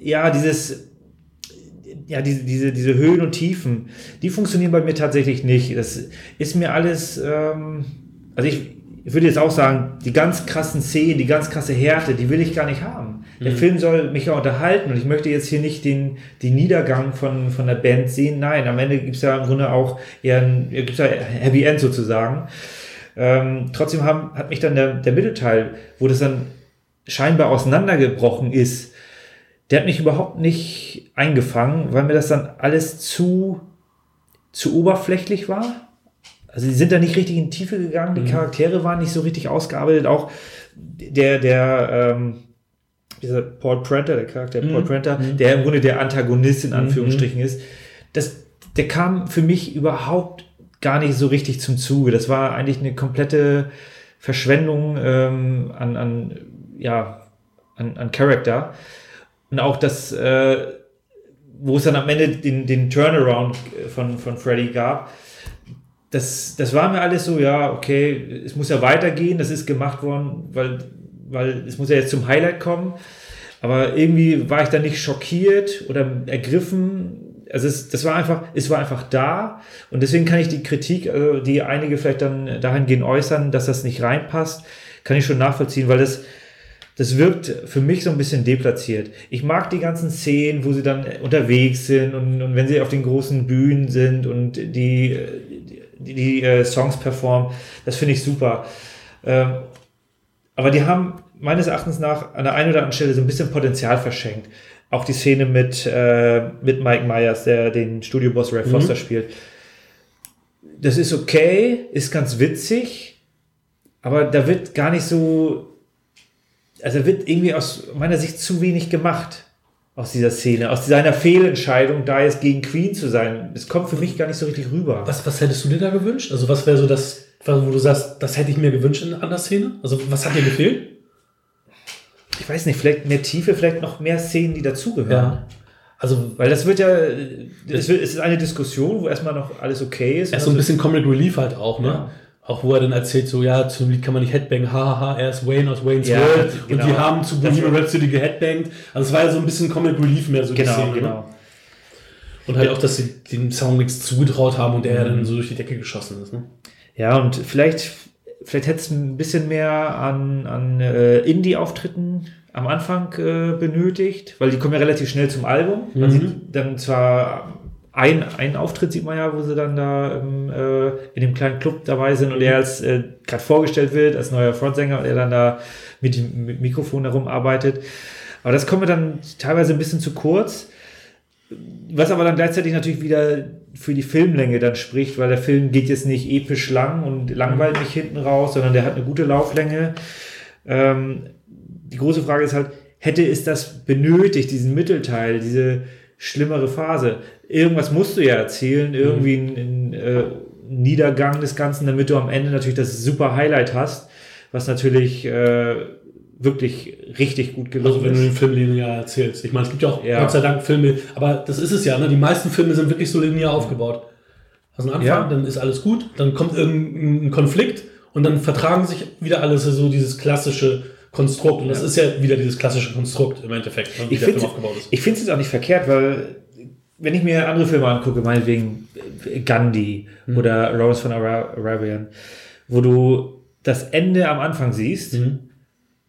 ja, dieses, ja, diese, diese, diese Höhen und Tiefen, die funktionieren bei mir tatsächlich nicht. Das ist mir alles, ähm, also ich, ich würde jetzt auch sagen, die ganz krassen Szenen, die ganz krasse Härte, die will ich gar nicht haben. Der Film soll mich ja unterhalten und ich möchte jetzt hier nicht den, den Niedergang von, von der Band sehen. Nein, am Ende gibt es ja im Grunde auch eher ein, gibt's ja Happy End sozusagen. Ähm, trotzdem haben, hat mich dann der, der Mittelteil, wo das dann scheinbar auseinandergebrochen ist, der hat mich überhaupt nicht eingefangen, weil mir das dann alles zu, zu oberflächlich war. Also die sind da nicht richtig in die Tiefe gegangen, die Charaktere waren nicht so richtig ausgearbeitet, auch der, der, ähm, dieser Paul Prenter, der Charakter Paul Prenter, der im Grunde der Antagonist in Anführungsstrichen ist, das, der kam für mich überhaupt gar nicht so richtig zum Zuge. Das war eigentlich eine komplette Verschwendung ähm, an, an, ja, an, an Charakter. Und auch das, äh, wo es dann am Ende den, den Turnaround von, von Freddy gab, das, das war mir alles so, ja, okay, es muss ja weitergehen, das ist gemacht worden, weil, weil es muss ja jetzt zum Highlight kommen. Aber irgendwie war ich da nicht schockiert oder ergriffen. also es, das war einfach, es war einfach da und deswegen kann ich die Kritik, äh, die einige vielleicht dann dahingehend äußern, dass das nicht reinpasst, kann ich schon nachvollziehen, weil das, das wirkt für mich so ein bisschen deplatziert. Ich mag die ganzen Szenen, wo sie dann unterwegs sind und, und wenn sie auf den großen Bühnen sind und die, die, die, die äh, Songs performen, das finde ich super. Ähm, aber die haben meines Erachtens nach an der einen oder anderen Stelle so ein bisschen Potenzial verschenkt. Auch die Szene mit, äh, mit Mike Myers, der den Studioboss Ray Foster mhm. spielt. Das ist okay, ist ganz witzig, aber da wird gar nicht so also wird irgendwie aus meiner Sicht zu wenig gemacht aus dieser Szene, aus seiner Fehlentscheidung, da jetzt gegen Queen zu sein. Es kommt für mich gar nicht so richtig rüber. Was, was hättest du dir da gewünscht? Also was wäre so das, wo du sagst, das hätte ich mir gewünscht in einer Szene? Also was hat dir gefehlt? Ich weiß nicht, vielleicht mehr Tiefe, vielleicht noch mehr Szenen, die dazugehören. Ja. Also, weil das wird ja, es ist eine Diskussion, wo erstmal noch alles okay ist. Er ist so ein bisschen Comic Relief halt auch, ne? Ja. Auch wo er dann erzählt, so, ja, zum Lied kann man nicht headbangen, hahaha, er ist Wayne aus Wayne's ja, World genau. und die haben zu Bohemian Rhapsody geheadbangt. Also es war ja so ein bisschen Comic Relief mehr so genau, Szene, ne? genau. Und halt auch, dass sie dem Song nichts zugetraut haben und der mhm. dann so durch die Decke geschossen ist. Ne? Ja, und vielleicht, vielleicht hätte es ein bisschen mehr an, an äh, Indie-Auftritten am Anfang äh, benötigt, weil die kommen ja relativ schnell zum Album. Man mhm. sieht dann zwar ein, einen Auftritt sieht man ja, wo sie dann da ähm, äh, in dem kleinen Club dabei sind und er als äh, gerade vorgestellt wird als neuer Frontsänger und er dann da mit dem mit Mikrofon herumarbeitet. Aber das kommt mir dann teilweise ein bisschen zu kurz. Was aber dann gleichzeitig natürlich wieder für die Filmlänge dann spricht, weil der Film geht jetzt nicht episch lang und langweilt mich hinten raus, sondern der hat eine gute Lauflänge. Ähm, die große Frage ist halt, hätte es das benötigt, diesen Mittelteil, diese schlimmere Phase? irgendwas musst du ja erzählen, irgendwie mhm. ein, ein äh, Niedergang des Ganzen, damit du am Ende natürlich das super Highlight hast, was natürlich äh, wirklich richtig gut gelungen ist. Also wenn du den Film linear erzählst. Ich meine, es gibt ja auch ja. Gott sei Dank Filme, aber das ist es ja, ne? die meisten Filme sind wirklich so linear aufgebaut. Also am Anfang, ja. dann ist alles gut, dann kommt irgendein Konflikt und dann vertragen sich wieder alles so dieses klassische Konstrukt. Und das ja. ist ja wieder dieses klassische Konstrukt im Endeffekt, wie ich der Film aufgebaut ist. Ich finde es auch nicht verkehrt, weil wenn ich mir andere Filme angucke, meinetwegen Gandhi mhm. oder Lawrence von Arabian, wo du das Ende am Anfang siehst mhm.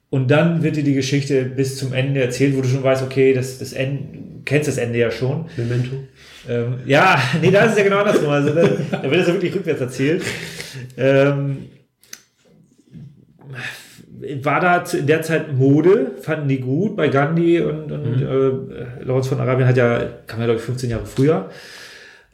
und dann wird dir die Geschichte bis zum Ende erzählt, wo du schon weißt, okay, das, das Ende, du kennst das Ende ja schon. Memento. Ähm, ja, nee, da ist es ja genau andersrum. Also, da, da wird es ja wirklich rückwärts erzählt. Ähm, war da in der Zeit Mode, fanden die gut bei Gandhi und, und mhm. äh, Lawrence von Arabien hat ja, kam ja glaube ich 15 Jahre früher.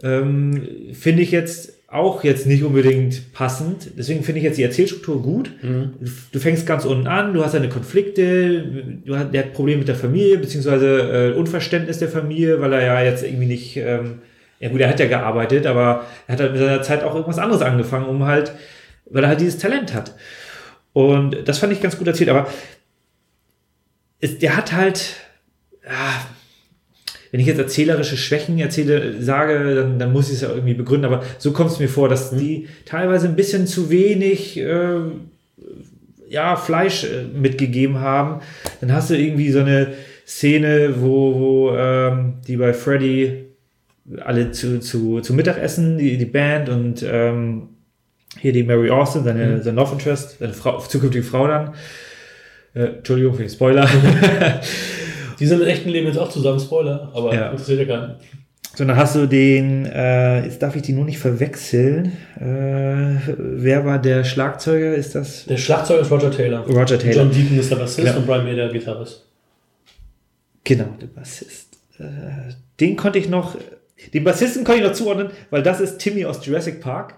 Ähm, finde ich jetzt auch jetzt nicht unbedingt passend. Deswegen finde ich jetzt die Erzählstruktur gut. Mhm. Du fängst ganz unten an, du hast deine Konflikte, du hast, der hat Probleme mit der Familie, beziehungsweise äh, Unverständnis der Familie, weil er ja jetzt irgendwie nicht, ähm, ja gut, er hat ja gearbeitet, aber er hat halt mit seiner Zeit auch irgendwas anderes angefangen, um halt, weil er halt dieses Talent hat. Und das fand ich ganz gut erzählt, aber es, der hat halt, ja, wenn ich jetzt erzählerische Schwächen erzähle, sage, dann, dann muss ich es ja irgendwie begründen, aber so kommt es mir vor, dass mhm. die teilweise ein bisschen zu wenig äh, ja, Fleisch äh, mitgegeben haben. Dann hast du irgendwie so eine Szene, wo, wo ähm, die bei Freddy alle zu, zu, zu Mittag essen, die, die Band und ähm, hier die Mary Austin, seine, mhm. seine Love Interest, seine Frau, zukünftige Frau dann. Äh, Entschuldigung für den Spoiler. die sind im echten Leben jetzt auch zusammen, Spoiler, aber ja. interessiert ja keinen. So, dann hast du den, äh, jetzt darf ich die nur nicht verwechseln. Äh, wer war der Schlagzeuger? Ist das? Der Schlagzeuger ist Roger Taylor. Roger Taylor. John Deacon ist der Bassist ja. und Brian May der Gitarrist. Genau, der Bassist. Äh, den konnte ich noch, den Bassisten konnte ich noch zuordnen, weil das ist Timmy aus Jurassic Park.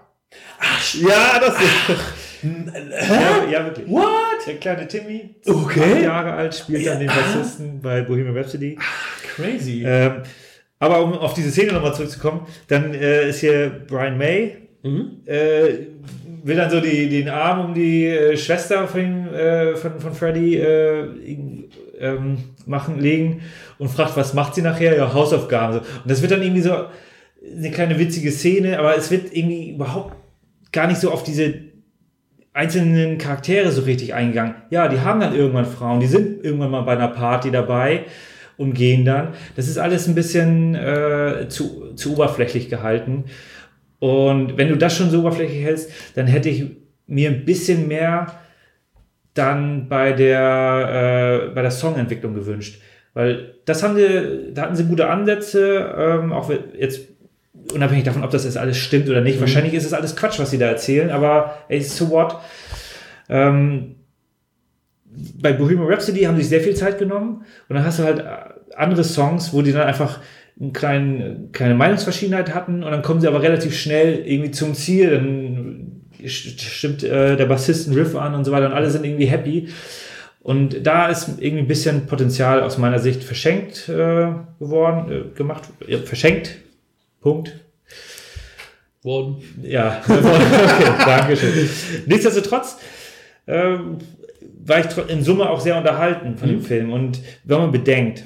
Ach, ja, das ist. Ja, ja, wirklich. What? Der kleine Timmy, okay. acht Jahre alt, spielt ja. dann den Bassisten bei Bohemian Rhapsody. Ach, crazy. Ähm, aber um auf diese Szene nochmal zurückzukommen, dann äh, ist hier Brian May, mhm. äh, will dann so die, den Arm um die äh, Schwester von, äh, von, von Freddy äh, ähm, machen, legen und fragt, was macht sie nachher? Ja, Hausaufgaben. Und das wird dann irgendwie so eine kleine witzige Szene, aber es wird irgendwie überhaupt gar nicht so auf diese einzelnen Charaktere so richtig eingegangen. Ja, die haben dann irgendwann Frauen, die sind irgendwann mal bei einer Party dabei umgehen dann. Das ist alles ein bisschen äh, zu, zu oberflächlich gehalten. Und wenn du das schon so oberflächlich hältst, dann hätte ich mir ein bisschen mehr dann bei der, äh, bei der Songentwicklung gewünscht. Weil das haben sie, da hatten sie gute Ansätze, ähm, auch jetzt unabhängig davon, ob das jetzt alles stimmt oder nicht. Mhm. Wahrscheinlich ist es alles Quatsch, was sie da erzählen, aber ey, so what? Ähm, bei Bohemian Rhapsody haben sie sich sehr viel Zeit genommen und dann hast du halt andere Songs, wo die dann einfach eine kleine, kleine Meinungsverschiedenheit hatten und dann kommen sie aber relativ schnell irgendwie zum Ziel. Dann stimmt äh, der Bassist einen Riff an und so weiter und alle sind irgendwie happy. Und da ist irgendwie ein bisschen Potenzial aus meiner Sicht verschenkt äh, geworden, äh, gemacht, ja, verschenkt. Punkt. Worden. Ja, okay, danke schön. Nichtsdestotrotz äh, war ich in Summe auch sehr unterhalten von mhm. dem Film. Und wenn man bedenkt,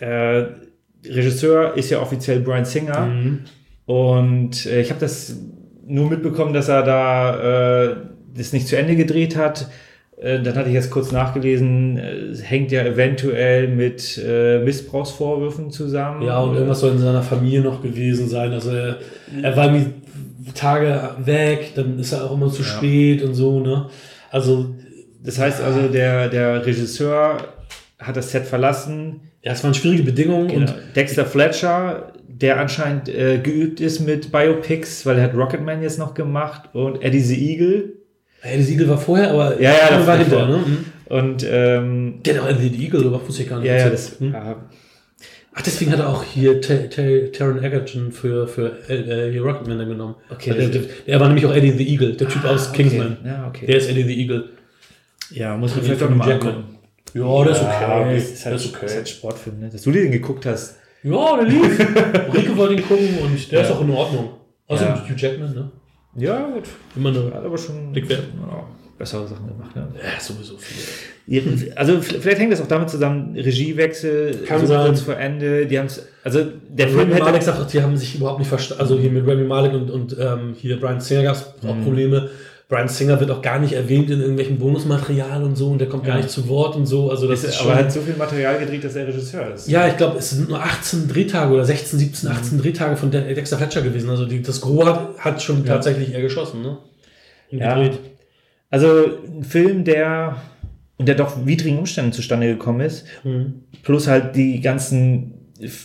äh, Regisseur ist ja offiziell Brian Singer. Mhm. Und äh, ich habe das nur mitbekommen, dass er da äh, das nicht zu Ende gedreht hat. Äh, dann hatte ich jetzt kurz nachgelesen, es hängt ja eventuell mit äh, Missbrauchsvorwürfen zusammen. Ja, und irgendwas soll in seiner Familie noch gewesen sein. Also er, er war irgendwie Tage weg, dann ist er auch immer zu ja. spät und so, ne? Also. Das heißt also, der, der Regisseur hat das Set verlassen. Ja, es waren schwierige Bedingungen. Genau. Und Dexter Fletcher, der anscheinend äh, geübt ist mit Biopics, weil er hat Rocketman jetzt noch gemacht und Eddie the Eagle. Eddie the Eagle war vorher, aber ja, ja, war, war hinter, ne? Mhm. Und ähm, genau, Eddie the Eagle, aber wusste ich gar nicht. Ja, ja, das, hm? Ach, deswegen hat er auch hier Taron Egerton für, für äh, hier Rocketman genommen. Okay. Der, der, der, war nämlich auch Eddie the Eagle, der Typ ah, aus Kingsman. Okay. Ja, okay. Der ist Eddie the Eagle. Ja, muss man vielleicht auch nochmal angucken. Ja, das ist okay. Ja, das ist halt, das ist okay. Das ist halt Sportfilm, ne? Dass du den geguckt hast. Ja, der lief. Rico wollte ihn gucken und der ja. ist auch in Ordnung. Außerdem ja. Hugh Jackman, ne? Ja, gut. Immer eine Hat aber schon bessere Sachen gemacht. Ne? Ja, sowieso viel. Also vielleicht hängt das auch damit zusammen, Regiewechsel, Kann so sein. kurz vor Ende, die haben es, also der also Film hätte... Malek sagt, die haben sich überhaupt nicht verstanden, also hier mit Remy Malek und, und ähm, hier Brian Singer gab es auch mhm. Probleme. Brian Singer wird auch gar nicht erwähnt in irgendwelchen Bonusmaterial und so und der kommt ja. gar nicht zu Wort und so. Also das ist, ist aber er hat so viel Material gedreht, dass er Regisseur ist. Ja, ich glaube, es sind nur 18 Drehtage oder 16, 17, 18 mhm. Drehtage von Dexter Fletcher gewesen. Also die, das Gros hat, hat schon ja. tatsächlich er geschossen, ne? ja. Gedreht. Also ein Film, der unter doch widrigen Umständen zustande gekommen ist, mhm. plus halt die ganzen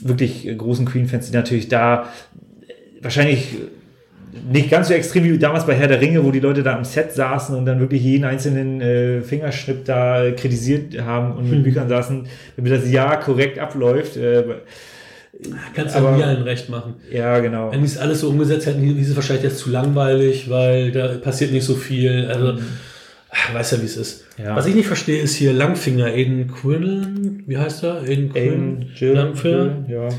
wirklich großen Queen-Fans, die natürlich da wahrscheinlich nicht ganz so extrem wie damals bei Herr der Ringe, wo die Leute da am Set saßen und dann wirklich jeden einzelnen äh, Fingerschnipp da kritisiert haben und mit mhm. Büchern saßen, damit das Jahr korrekt abläuft. Äh, Kannst du nie allen recht machen. Ja, genau. Wenn die es alles so umgesetzt hätten, ist es wahrscheinlich jetzt zu langweilig, weil da passiert nicht so viel. Also, mhm. weiß ja, wie es ist. Ja. Was ich nicht verstehe, ist hier Langfinger, Aiden Quinlan, wie heißt er? Aiden Quinlan, Langfinger. Ja.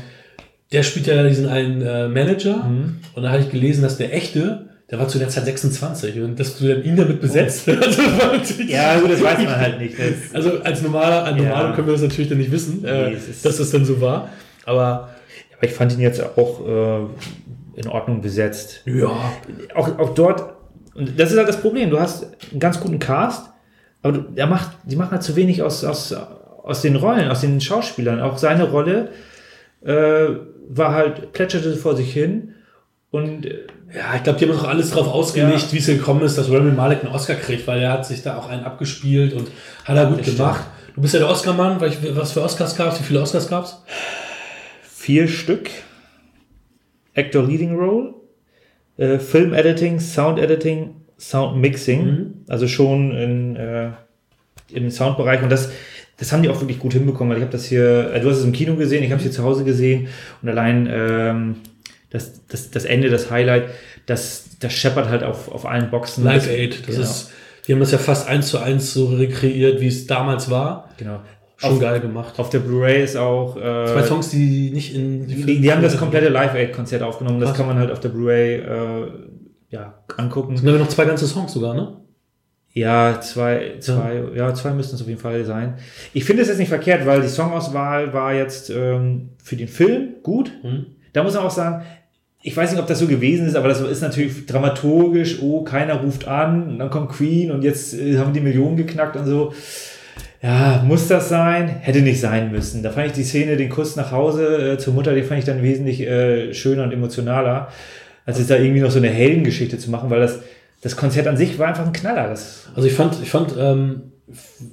Der spielt ja diesen einen äh, Manager mhm. und da habe ich gelesen, dass der echte, der war zu der Zeit 26 und dass du dann ihn damit besetzt. Oh. also, ja, gut, das weiß man halt nicht. Das also als normaler, als Normaler ja. können wir das natürlich dann nicht wissen, äh, nee, dass das dann so war. Aber, aber ich fand ihn jetzt auch äh, in Ordnung besetzt. Ja. Auch, auch dort, und das ist halt das Problem, du hast einen ganz guten Cast, aber du, er macht, die machen halt zu wenig aus, aus, aus den Rollen, aus den Schauspielern. Auch seine Rolle äh, war halt, plätscherte vor sich hin und äh, ja, ich glaube, die haben auch alles darauf ausgelegt, ja. wie es gekommen ist, dass Rami Malek einen Oscar kriegt, weil er hat sich da auch einen abgespielt und hat er gut das gemacht. Stimmt. Du bist ja der Oscar-Mann, was für Oscars gab es? Wie viele Oscars gab es? Vier Stück. Actor Leading Role, äh, Film Editing, Sound Editing, Sound Mixing. Mhm. Also schon in, äh, im Soundbereich. Und das, das haben die auch wirklich gut hinbekommen, weil ich habe das hier, äh, du hast es im Kino gesehen, ich habe es hier zu Hause gesehen und allein ähm, das, das, das Ende, das Highlight, das, das scheppert halt auf, auf allen Boxen. Live Aid, das genau. ist, die haben das ja fast eins zu eins so rekreiert, wie es damals war. Genau. Schon auf, geil gemacht. Auf der Blu-ray ist auch. Äh, Zwei Songs, die nicht in. Die, die, die haben das komplette Live Aid-Konzert aufgenommen. Das kann man halt auf der Blu-ray äh, ja, angucken. Es sind aber noch zwei ganze Songs sogar, ne? Ja, zwei, zwei, ja. ja, zwei müssten es auf jeden Fall sein. Ich finde es jetzt nicht verkehrt, weil die Songauswahl war jetzt ähm, für den Film gut. Mhm. Da muss man auch sagen, ich weiß nicht, ob das so gewesen ist, aber das ist natürlich dramaturgisch, oh, keiner ruft an, dann kommt Queen und jetzt äh, haben die Millionen geknackt und so. ja, muss das sein? Hätte nicht sein müssen. Da fand ich die Szene, den Kuss nach Hause äh, zur Mutter, die fand ich dann wesentlich äh, schöner und emotionaler, als jetzt da irgendwie noch so eine Heldengeschichte zu machen, weil das, das Konzert an sich war einfach ein Knaller. Das Also ich fand, ich fand, ähm,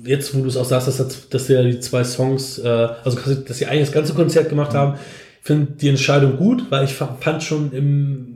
jetzt, wo du es auch sagst, dass, das- dass sie ja die zwei Songs, äh, also dass sie eigentlich das ganze Konzert gemacht haben, finde die Entscheidung gut, weil ich fa- fand schon im,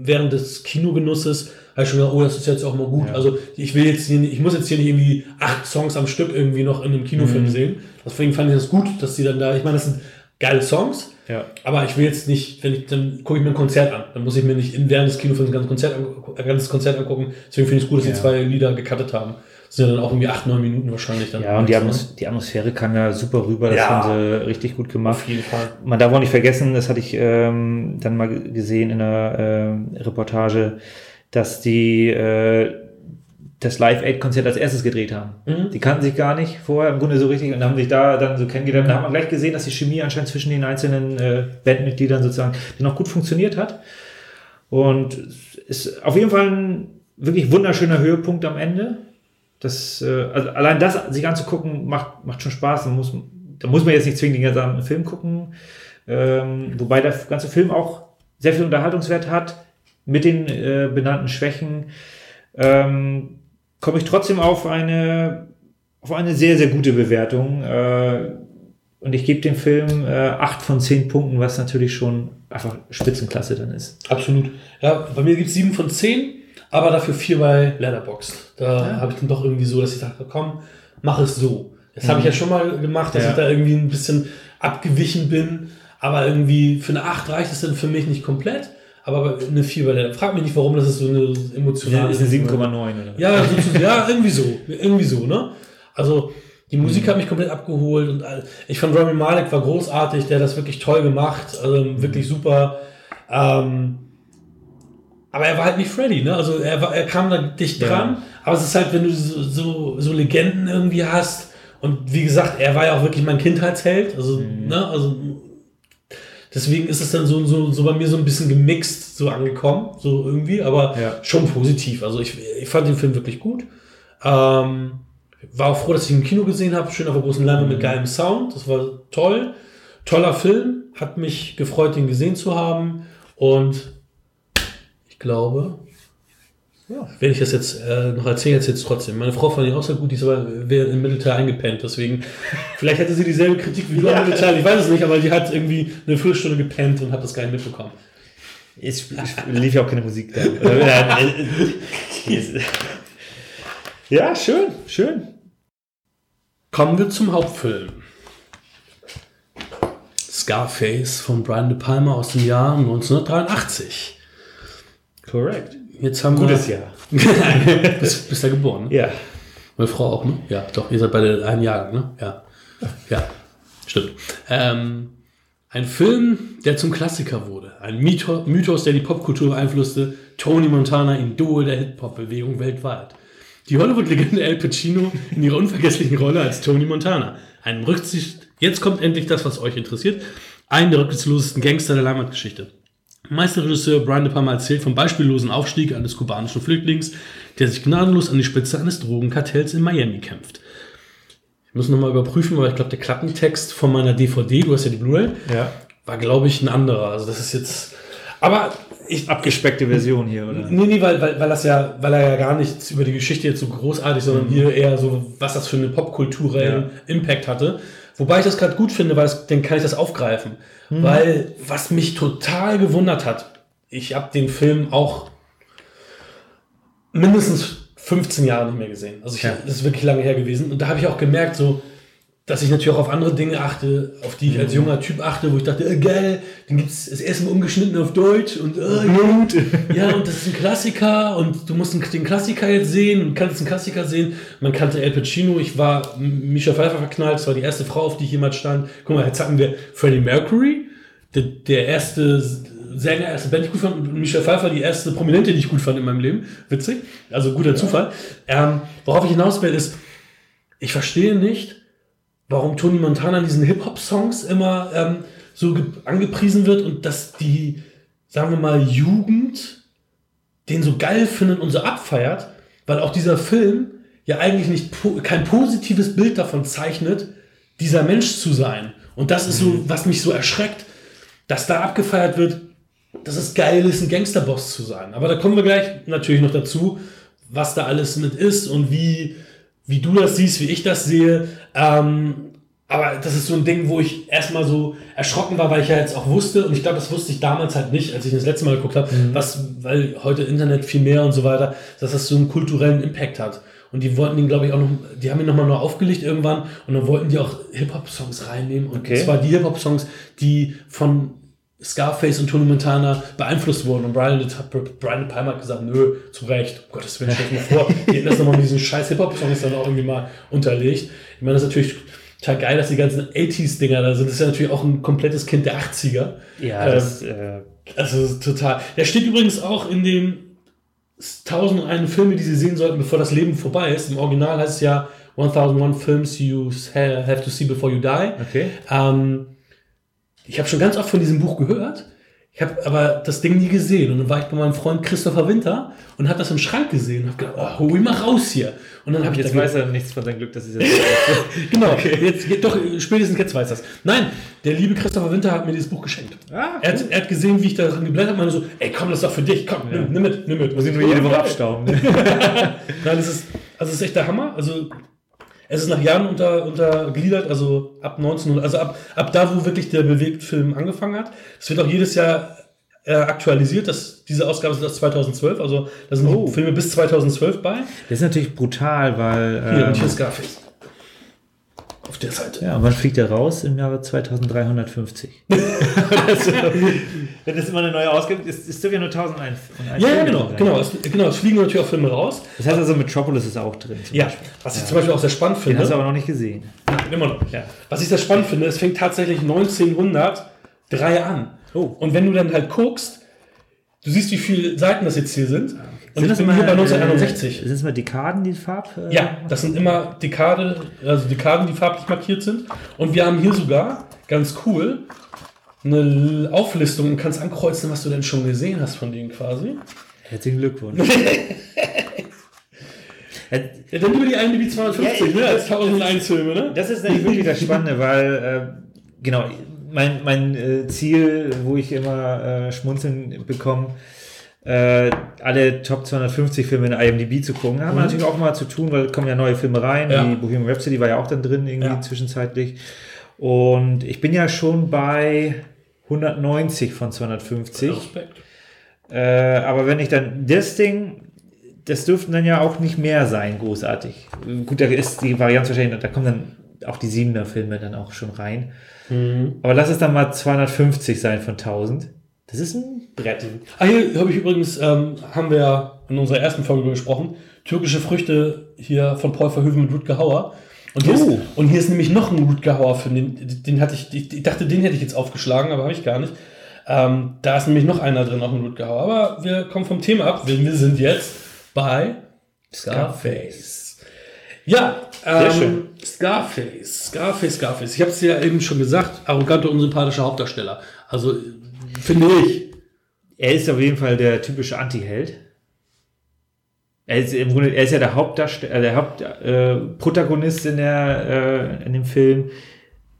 während des Kinogenusses, habe ich schon gedacht, oh, das ist jetzt auch mal gut. Ja. Also ich will jetzt hier, ich muss jetzt hier nicht irgendwie acht Songs am Stück irgendwie noch in einem Kinofilm Mhm. sehen. Deswegen fand ich das gut, dass die dann da, ich meine, das sind geile Songs, ja. aber ich will jetzt nicht, wenn ich, dann gucke ich mir ein Konzert an. Dann muss ich mir nicht in, während des Kinofilms ein ganzes Konzert, ein ganzes Konzert angucken. Deswegen finde ich es gut, dass Ja. die zwei Lieder gecuttet haben. Das sind ja dann auch irgendwie acht, neun Minuten wahrscheinlich dann. Ja, und die, ne? Atmos die Atmosphäre kam ja super rüber, das Ja. haben sie richtig gut gemacht. Auf jeden Fall. Man darf auch nicht vergessen, das hatte ich ähm, dann mal gesehen in einer ähm, Reportage, dass die äh, das Live-Aid-Konzert als erstes gedreht haben. Mhm. Die kannten sich gar nicht vorher im Grunde so richtig und haben sich da dann so kennengelernt. Da hat man gleich gesehen, dass die Chemie anscheinend zwischen den einzelnen äh, Bandmitgliedern sozusagen noch gut funktioniert hat. Und es ist auf jeden Fall ein wirklich wunderschöner Höhepunkt am Ende. Das, äh, also allein das sich anzugucken, macht, macht schon Spaß. Da muss, da muss man jetzt nicht zwingend den gesamten Film gucken. Ähm, wobei der ganze Film auch sehr viel Unterhaltungswert hat, mit den äh, benannten Schwächen. Ähm, komme ich trotzdem auf eine, auf eine sehr, sehr gute Bewertung. Äh, und ich gebe dem Film äh, 8 von 10 Punkten, was natürlich schon einfach Spitzenklasse dann ist. Absolut. Ja, bei mir gibt es sieben von zehn, aber dafür vier bei Letterboxd. Da Ja. habe ich dann doch irgendwie so, dass ich dachte, komm, mach es so. Das habe ich ja schon mal gemacht, dass Ja. ich da irgendwie ein bisschen abgewichen bin. Aber irgendwie für eine 8 reicht es dann für mich nicht komplett. Aber eine 4 bei Letterboxd. Frag mich nicht, warum das ist so eine emotionale. ist eine 7,9 oder? Ja, so, ja, irgendwie so. Irgendwie so, ne? Also, die Musik hat mich komplett abgeholt und ich fand Rami Malek war großartig, der hat das wirklich toll gemacht, also wirklich super. Ähm, aber er war halt nicht Freddy, ne? Also er, war, er kam da dicht Ja. dran, aber es ist halt, wenn du so, so, so Legenden irgendwie hast und wie gesagt, er war ja auch wirklich mein Kindheitsheld, also, ne? Also deswegen ist es dann so, so, so bei mir so ein bisschen gemixt so angekommen, so irgendwie, aber Ja. schon positiv. Also ich, ich fand den Film wirklich gut. Ähm, war auch froh, dass ich ihn im Kino gesehen habe. Schön auf der großen Leinwand mit geilem Sound. Das war toll. Toller Film. Hat mich gefreut, ihn gesehen zu haben. Und ich glaube, ja, wenn ich das jetzt äh, noch erzähle, jetzt jetzt trotzdem. Meine Frau fand ihn auch sehr gut, die ist aber wäre im Mittelteil eingepennt. Deswegen, vielleicht hätte sie dieselbe Kritik wie du Ja. im Mittelteil. Ich weiß es nicht, aber die hat irgendwie eine Viertelstunde gepennt und hat das gar nicht mitbekommen. Es lief ja auch keine Musik da. Ja, äh, äh, ja, schön, schön. Kommen wir zum Hauptfilm. Scarface von Brian De Palma aus dem Jahr 1983. Korrekt. Jetzt haben Gutes wir. Jahr. bist, bist ja geboren, ne? Ja. Meine Frau auch, ne? Ja, doch, ihr seid beide ein Jahr, ne? Ja. Ja, stimmt. Ähm, ein Film, der zum Klassiker wurde. Ein Mytho- Mythos, der die Popkultur beeinflusste. Tony Montana, Idol der Hip-Hop-Bewegung weltweit. Die Hollywood-Legende Al Pacino in ihrer unvergesslichen Rolle als Tony Montana. Ein Rücksicht, jetzt kommt endlich das, was euch interessiert. Einen der rücksichtslosesten Gangster der Leinwandgeschichte. Meisterregisseur Brian De Palma erzählt vom beispiellosen Aufstieg eines kubanischen Flüchtlings, der sich gnadenlos an die Spitze eines Drogenkartells in Miami kämpft. Ich muss nochmal überprüfen, weil ich glaube, der Klappentext von meiner DVD, du hast ja die Blu-ray, Ja. war, glaube ich, ein anderer. Also das ist jetzt. Aber ich. Abgespeckte Version hier, oder? Nee, nee, weil, weil, weil, das ja, weil er ja gar nichts über die Geschichte jetzt so großartig, sondern hier eher so, was das für einen popkulturellen Impact hatte. Wobei ich das gerade gut finde, weil das, dann kann ich das aufgreifen. Weil was mich total gewundert hat, ich habe den Film auch mindestens 15 Jahre nicht mehr gesehen. Also ich, Ja. das ist wirklich lange her gewesen. Und da habe ich auch gemerkt, so, dass ich natürlich auch auf andere Dinge achte, auf die ich als junger Typ achte, wo ich dachte, äh, geil, den gibt's das erste Mal umgeschnitten auf Deutsch und äh, Blut. ja, und das ist ein Klassiker und du musst den Klassiker jetzt sehen und kannst einen Klassiker sehen. Man kannte El Pacino, ich war Misha Pfeiffer verknallt, das war die erste Frau, auf die ich jemals stand. Guck mal, jetzt hatten wir Freddie Mercury, der, der erste Sänger, erste Band, die ich gut fand, und Misha Pfeiffer, die erste Prominente, die ich gut fand in meinem Leben. Witzig, also guter Zufall. Ähm, worauf ich hinaus will, ist, ich verstehe nicht, warum Tony Montana in diesen Hip-Hop-Songs immer ähm, so ge- angepriesen wird und dass die, sagen wir mal, Jugend den so geil findet und so abfeiert, weil auch dieser Film ja eigentlich nicht kein positives Bild davon zeichnet, dieser Mensch zu sein. Und das ist so, was mich so erschreckt, dass da abgefeiert wird, dass es geil ist, ein Gangsterboss zu sein. Aber da kommen wir gleich natürlich noch dazu, was da alles mit ist und wie, wie du das siehst, wie ich das sehe. Ähm, aber das ist so ein Ding, wo ich erstmal so erschrocken war, weil ich ja jetzt auch wusste, und ich glaube, das wusste ich damals halt nicht, als ich das letzte Mal geguckt habe, was, weil heute Internet viel mehr und so weiter, dass das so einen kulturellen Impact hat. Und die wollten ihn, glaube ich, auch noch, die haben ihn nochmal neu aufgelegt irgendwann und dann wollten die auch Hip-Hop-Songs reinnehmen. Und Okay. zwar die Hip-Hop-Songs, die von Scarface und Tony Montana beeinflusst wurden. Und Brian, Brian Palma hat gesagt, nö, zu Recht. Um Gottes Willen, stell dir mal vor, die hätten das nochmal mit diesen scheiß Hip-Hop-Songs dann auch irgendwie mal unterlegt. Ich meine, das ist natürlich total geil, dass die ganzen 80s-Dinger da sind. Das ist ja natürlich auch ein komplettes Kind der 80er. Ja, Ähm, das, äh, Also ist total. Der steht übrigens auch in dem 1001 Filme, die Sie sehen sollten, bevor das Leben vorbei ist. Im Original heißt es ja 1001 Films you ha- have to see before you die. okay. Ähm, ich habe schon ganz oft von diesem Buch gehört. Ich habe aber das Ding nie gesehen. Und dann war ich bei meinem Freund Christopher Winter und habe das im Schrank gesehen und habe gedacht, oh, hol mal raus hier. Und dann habe ich Jetzt weiß er nichts von seinem Glück, dass es jetzt Genau, jetzt, jetzt, doch, spätestens jetzt weiß das. Nein, der liebe Christopher Winter hat mir dieses Buch geschenkt. Ah, er, hat, er hat gesehen, wie ich da drin geblättert habe, und so, ey, komm, das ist doch für dich, komm, nimm, nimm mit, nimm mit. muss ich nur jede Woche abstauben. Ne? Nein, das ist, also das ist echt der Hammer. Also, es ist nach Jahren unter, untergliedert, also ab 1900, also ab, ab da, wo wirklich der Bewegtfilm angefangen hat. Es wird auch jedes Jahr äh, aktualisiert. Das, diese Ausgabe ist aus 2012, also da sind Oh. Filme bis 2012 bei. Das ist natürlich brutal, weil. Hier, und ähm, hier ist Scarface. Auf der Seite. Ja, und wann fliegt er raus? Im Jahre 2350. also, wenn das immer eine neue Ausgabe ist, ist ja nur 1001. und ein Ja, ja, genau, genau. Es, genau, es fliegen natürlich auch Filme raus. Das heißt also, Metropolis ist auch drin. Ja, Beispiel. was ich zum Beispiel auch sehr spannend Den finde. hast du aber noch nicht gesehen. Nein, immer noch. Ja. Was ich sehr spannend finde, es fängt tatsächlich 1903 an. Oh. Und wenn du dann halt guckst, du siehst, wie viele Seiten das jetzt hier sind. Und Sind ich bin hier bei 1961. Äh, sind das mal Dekaden, die Farb? Äh, ja, das sind immer Dekade, also Dekaden, die farblich markiert sind. Und wir haben hier sogar, ganz cool, eine Auflistung und kannst ankreuzen, was du denn schon gesehen hast von denen quasi. Herzlichen Glückwunsch. Ja, Ja, dann über die IMDb 250, Ja, ne? Als 1001 Filme, ne? Das ist nämlich wirklich das Spannende, weil, äh, genau, mein, mein äh, Ziel, wo ich immer äh, Schmunzeln bekomme, äh, alle Top 250 Filme in IMDb zu gucken, haben wir natürlich auch mal zu tun, weil kommen ja neue Filme rein. Ja. Die Bohemian Rhapsody war ja auch dann drin, irgendwie Ja. zwischenzeitlich. Und ich bin ja schon bei 190 von 250. Respekt. Äh, aber wenn ich dann das Ding, das dürften dann ja auch nicht mehr sein, großartig. Gut, da ist die Varianz wahrscheinlich, da kommen dann auch die Siebener Filme dann auch schon rein. Aber lass es dann mal 250 sein von 1000. Das ist ein Brett. Ah, hier habe ich übrigens, ähm, haben wir in unserer ersten Folge gesprochen, türkische Früchte hier von Paul Verhoeven mit Rutger Hauer. Und hier, Oh. ist, und hier ist nämlich noch ein Rutger Hauer Film, den, den hatte ich, ich, dachte, den hätte ich jetzt aufgeschlagen, aber habe ich gar nicht. Ähm, da ist nämlich noch einer drin, auch ein Rutger Hauer. Aber wir kommen vom Thema ab, denn wir sind jetzt bei Scarface. Ja, ähm, schön. Scarface, Scarface, Scarface. Ich habe es ja eben schon gesagt, arroganter, unsympathischer Hauptdarsteller. Also, finde ich. Er ist auf jeden Fall der typische Anti-Held. Er ist im Grunde, er ist ja der Hauptdarsteller, äh, der Hauptprotagonist äh, in der, äh, in dem Film,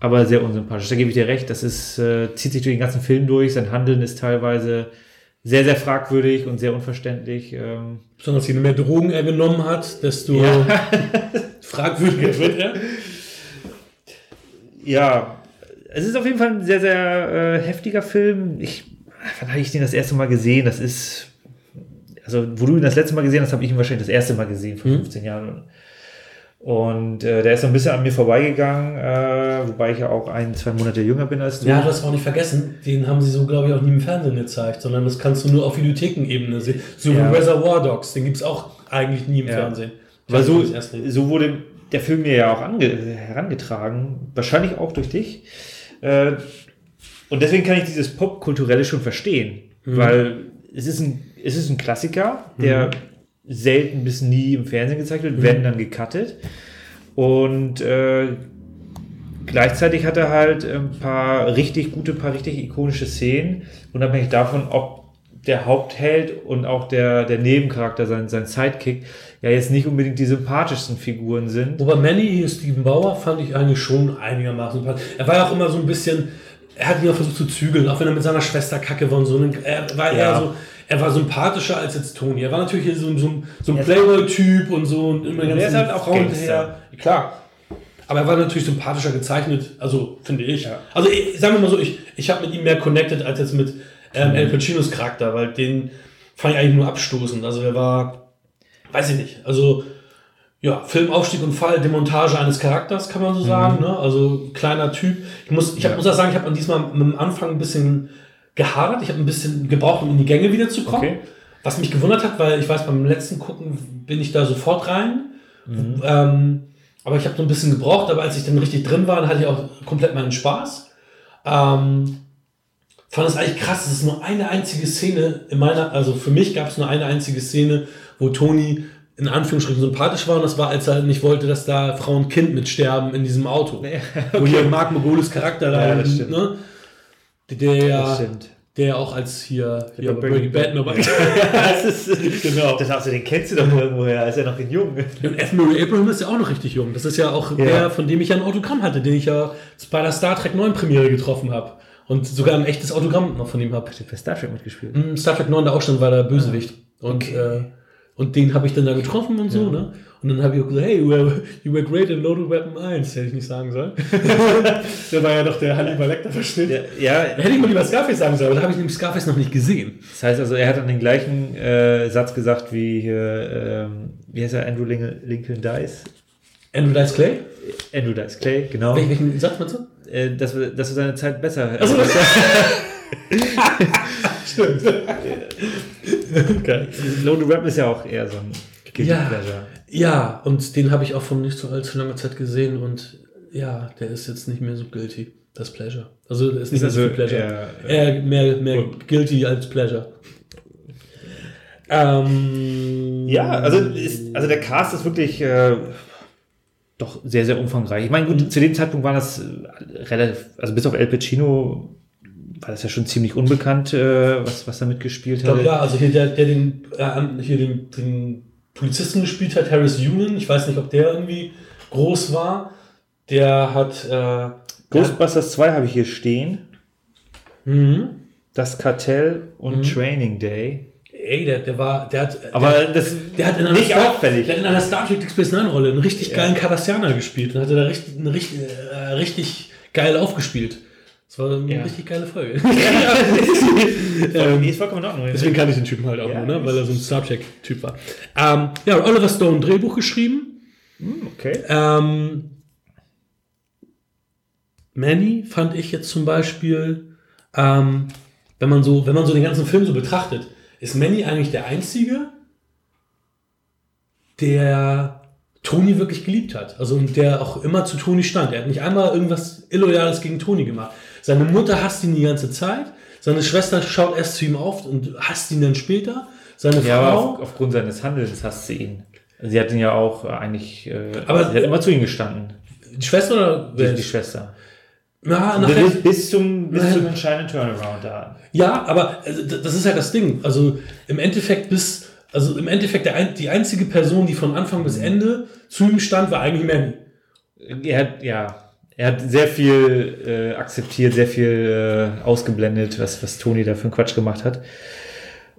aber sehr unsympathisch. Da gebe ich dir recht. Das ist, äh, zieht sich durch den ganzen Film durch. Sein Handeln ist teilweise sehr, sehr fragwürdig und sehr unverständlich. Ähm, Besonders je mehr Drogen er genommen hat, desto fragwürdiger wird er. ja, es ist auf jeden Fall ein sehr, sehr äh, heftiger Film. Ich, wann habe ich den das erste Mal gesehen? Das ist, also wo du ihn das letzte Mal gesehen hast, habe ich ihn wahrscheinlich das erste Mal gesehen, vor 15 Jahren. Und äh, der ist so ein bisschen an mir vorbeigegangen, äh, wobei ich ja auch ein, zwei Monate jünger bin als du. Ja, das auch nicht vergessen. Den haben sie so, glaube ich, auch nie im Fernsehen gezeigt, sondern das kannst du nur auf Videothekenebene sehen. So Ja. wie Reservoir Dogs, den gibt es auch eigentlich nie im Ja. Fernsehen. Weil so, so wurde der Film mir ja auch ange herangetragen, wahrscheinlich auch durch dich. Äh, und deswegen kann ich dieses Popkulturelle schon verstehen, weil es ist ein, es ist ein Klassiker, der selten bis nie im Fernsehen gezeigt wird, werden dann gecuttet. Und äh, gleichzeitig hat er halt ein paar richtig gute, paar richtig ikonische Szenen, unabhängig davon, ob der Hauptheld und auch der, der Nebencharakter, sein, sein Sidekick, ja jetzt nicht unbedingt die sympathischsten Figuren sind. Wobei Manny, hier Steven Bauer, fand ich eigentlich schon einigermaßen sympathisch. Er war ja auch immer so ein bisschen, er hat ihn auch versucht zu zügeln, auch wenn er mit seiner Schwester kacke war und so. Er war eher Ja. so, er war sympathischer als jetzt Tony. Er war natürlich hier so, ein- so, ein- so ein Playboy-Typ und so und immer Er ist halt auch Frauen Gangster. hinterher. Klar. Aber er war natürlich sympathischer gezeichnet, also finde ich. Ja. Also ich, sagen wir mal so, ich, ich habe mit ihm mehr connected als jetzt mit ähm, El Pacinos Charakter, weil den fand ich eigentlich nur abstoßend. Also er war, weiß ich nicht, also ja, Film Aufstieg und Fall, Demontage eines Charakters, kann man so sagen. Ne? Also kleiner Typ. Ich muss, ich hab, muss auch sagen, ich habe an diesmal dem Anfang ein bisschen gehadert. Ich habe ein bisschen gebraucht, um in die Gänge wieder zu kommen. Okay. Was mich gewundert hat, weil ich weiß, beim letzten Gucken bin ich da sofort rein. Ähm, aber ich habe so ein bisschen gebraucht, aber als ich dann richtig drin war, hatte ich auch komplett meinen Spaß. Ähm, fand es eigentlich krass, es ist nur eine einzige Szene in meiner, also für mich gab es nur eine einzige Szene, wo Toni in Anführungsstrichen sympathisch war und das war, als er nicht wollte, dass da Frau und Kind mitsterben in diesem Auto. Wo hier Marc Mogolis Charakter da, Ja, das stimmt. ne? Der, der auch als hier, hier bei Breaking Bad dabei das ist, Genau. Das hast du, den kennst du doch irgendwoher, als er noch ein Jung. Und F. Murray Abraham ist ja auch noch richtig jung. Das ist ja auch Ja. der, von dem ich ja ein Autogramm hatte, den ich ja bei der Star Trek 9 Premiere getroffen habe. Und sogar ein echtes Autogramm noch von ihm habe. Bei Star Trek mitgespielt. Mm, Star Trek 9 da auch schon war der Bösewicht. Und, Okay. äh, und den habe ich dann da getroffen und so, ne? Und dann habe ich auch gesagt, hey, you were, you were great in Loaded Weapon 1. Hätte ich nicht sagen sollen. der war ja doch der Hannibal Lecter-Verschnitt. Ja, ja, Hätte ich mal lieber Scarface sagen sollen, aber da habe ich nämlich Scarface noch nicht gesehen. das heißt also, er hat dann den gleichen äh, Satz gesagt wie ähm, wie heißt er, Andrew Lincoln, Dice? Andrew Dice Clay? Andrew Dice Clay, genau. Wel- Welchen Satz meinst du? Äh, dass, wir, dass du seine Zeit besser Also, Stimmt. Geil. Loaded Rap ist ja auch eher so ein Guilty Ja. Pleasure. Ja, und den habe ich auch vor nicht so allzu langer Zeit gesehen und ja, der ist jetzt nicht mehr so guilty. Das Pleasure. Also ist nicht mehr so viel Pleasure. eher, Eher mehr, mehr guilty als Pleasure. Ähm, Ja, also, ist, also der Cast ist wirklich äh, doch sehr, sehr umfangreich. Ich meine, gut, zu dem Zeitpunkt war das äh, relativ, also bis auf El Pacino war das ja schon ziemlich unbekannt, äh, was, was da mitgespielt hat. ja, also hier der, der den, äh, hier den, den Polizisten gespielt hat, Harris Union, ich weiß nicht, ob der irgendwie groß war. Der hat äh, Ghostbusters 2 habe ich hier stehen. mhm. Das Kartell und Training Day. Ey, der, der war, der hat, Aber der, das der hat in einer nicht Star, auffällig. Der hat in einer Star Trek Space Nine Rolle einen richtig geilen Cardassianer gespielt und hatte da richtig, richtig, äh, richtig geil aufgespielt. Das war eine Ja. richtig geile Folge. ähm, ist vollkommen in Ordnung. Deswegen kann ich den Typen halt auch Ja, nur, ne? weil er so ein Star Trek-Typ war. Ähm, ja, und Oliver Stone Drehbuch geschrieben. Okay. Ähm, Manny fand ich jetzt zum Beispiel, ähm, wenn man so, wenn man so den ganzen Film so betrachtet, ist Manny eigentlich der einzige, der Tony wirklich geliebt hat. Also und der auch immer zu Tony stand. Er hat nicht einmal irgendwas Illoyales gegen Tony gemacht. Seine Mutter hasst ihn die ganze Zeit. Seine Schwester schaut erst zu ihm auf und hasst ihn dann später. Seine Ja, aber Frau. auf, aufgrund seines Handelns hasst sie ihn. Sie hat ihn ja auch äh, eigentlich, äh, Aber- sie hat immer zu ihm gestanden, die Schwester oder die, die Schwester. Ja, Und nachher, bis, bis zum, bis zum entscheidenden Turnaround da. Ja, aber also, das ist halt das Ding. Also im Endeffekt bis, also im Endeffekt der, die einzige Person, die von Anfang bis Ende zu ihm stand, war eigentlich Manny. Er hat, ja, er hat sehr viel äh, akzeptiert, sehr viel äh, ausgeblendet, was, was Toni da für einen Quatsch gemacht hat.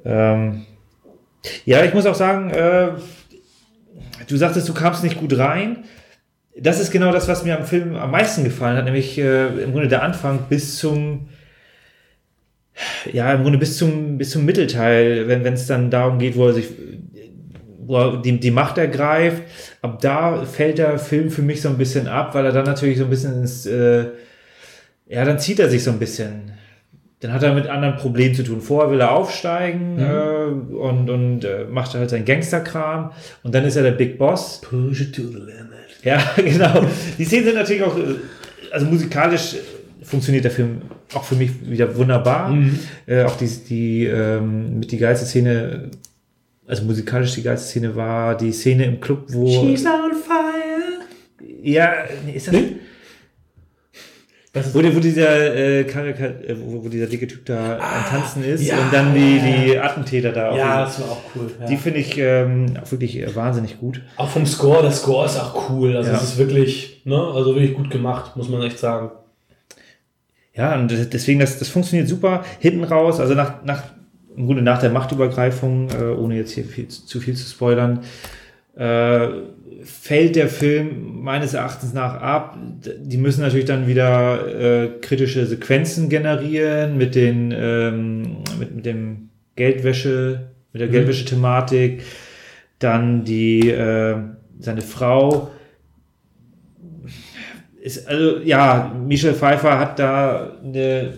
Ähm, ja, ich muss auch sagen, äh, du sagtest, du kamst nicht gut rein. Das ist genau das, was mir am Film am meisten gefallen hat, nämlich äh, im Grunde der Anfang bis zum ja, im Grunde bis zum, bis zum Mittelteil, wenn es dann darum geht, wo er sich die, die Macht ergreift. Ab da fällt der Film für mich so ein bisschen ab, weil er dann natürlich so ein bisschen ins, äh, ja, dann zieht er sich so ein bisschen. Dann hat er mit anderen Problemen zu tun. Vorher will er aufsteigen äh, und, und äh, macht halt seinen Gangsterkram und dann ist er der Big Boss. Push it to the limit. Ja, genau. Die Szenen sind natürlich auch, äh, also musikalisch äh, funktioniert der Film auch für mich wieder wunderbar. Äh, auch die, die ähm, mit die geilste Szene, also musikalisch die geilste Szene war die Szene im Club, wo. on fire. Ja, nee, ist das. Nee? Wo, der- wo dieser äh, Karika, äh, wo, wo dieser dicke Typ da am Tanzen ist ja, und dann die, die Attentäter da auf Ja, das war auch cool. Ja. Die finde ich ähm, auch wirklich äh, wahnsinnig gut. auch vom Score, der Score ist auch cool. Also Ja. es ist wirklich, ne, also wirklich gut gemacht, muss man echt sagen. Ja, und deswegen, das, das funktioniert super. Hinten raus, also nach, nach, im Grunde nach der Machtübergreifung, äh, ohne jetzt hier viel, zu viel zu spoilern, äh, fällt der Film meines Erachtens nach ab. Die müssen natürlich dann wieder äh, kritische Sequenzen generieren mit den ähm, mit, mit dem Geldwäsche, mit der Geldwäsche-Thematik. Dann die äh, seine Frau ist also ja, Michelle Pfeiffer hat da eine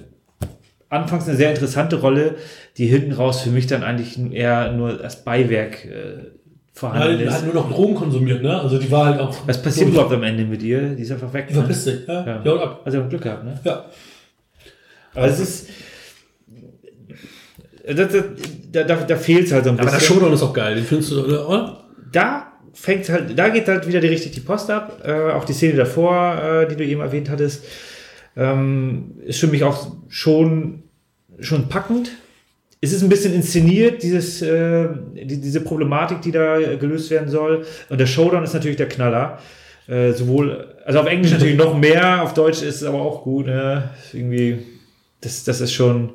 anfangs eine sehr interessante Rolle, die hinten raus für mich dann eigentlich eher nur als Beiwerk äh, vorhanden Ja, die ist. hat nur noch Drogen konsumiert, ne? Also die war halt auch. Was passiert überhaupt am Ende mit ihr? Die ist einfach weg. Die verpisst sich, ja. Ja. Die haut ab. Also Glück gehabt, ne? Ja. Aber es ist. Das, das, da, da, da fehlt es halt so ein Aber der bisschen. Showdown ist auch geil. Den findest du, oder? da fängt halt, da geht halt wieder die, richtig die Post ab. Äh, auch die Szene davor, äh, die du eben erwähnt hattest, ähm, ist für mich auch schon, schon packend. Es ist ein bisschen inszeniert, dieses, äh, die, diese Problematik, die da gelöst werden soll. Und der Showdown ist natürlich der Knaller. Äh, sowohl, also auf Englisch natürlich noch mehr, auf Deutsch ist es aber auch gut. Ne? Irgendwie, das, das ist schon,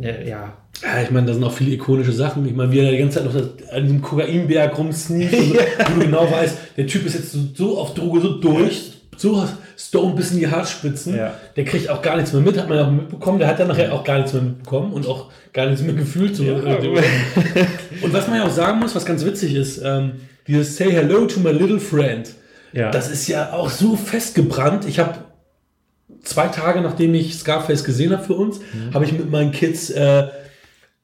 ja, Ja, ich meine, da sind auch viele ikonische Sachen. Ich meine, wie er die ganze Zeit noch an diesem Kokainberg rumsneakt, so, wo du genau weißt, der Typ ist jetzt so, so auf Droge, so durch, so stone bis in die Haarspitzen. Ja. Der kriegt auch gar nichts mehr mit, hat man auch mitbekommen. Der hat dann nachher auch gar nichts mehr mitbekommen und auch gar nichts mehr gefühlt. So. und was man ja auch sagen muss, was ganz witzig ist, ähm, dieses Say Hello to my little friend. ja. Das ist ja auch so festgebrannt. Ich habe zwei Tage nachdem ich Scarface gesehen habe für uns, Mhm. habe ich mit meinen Kids äh,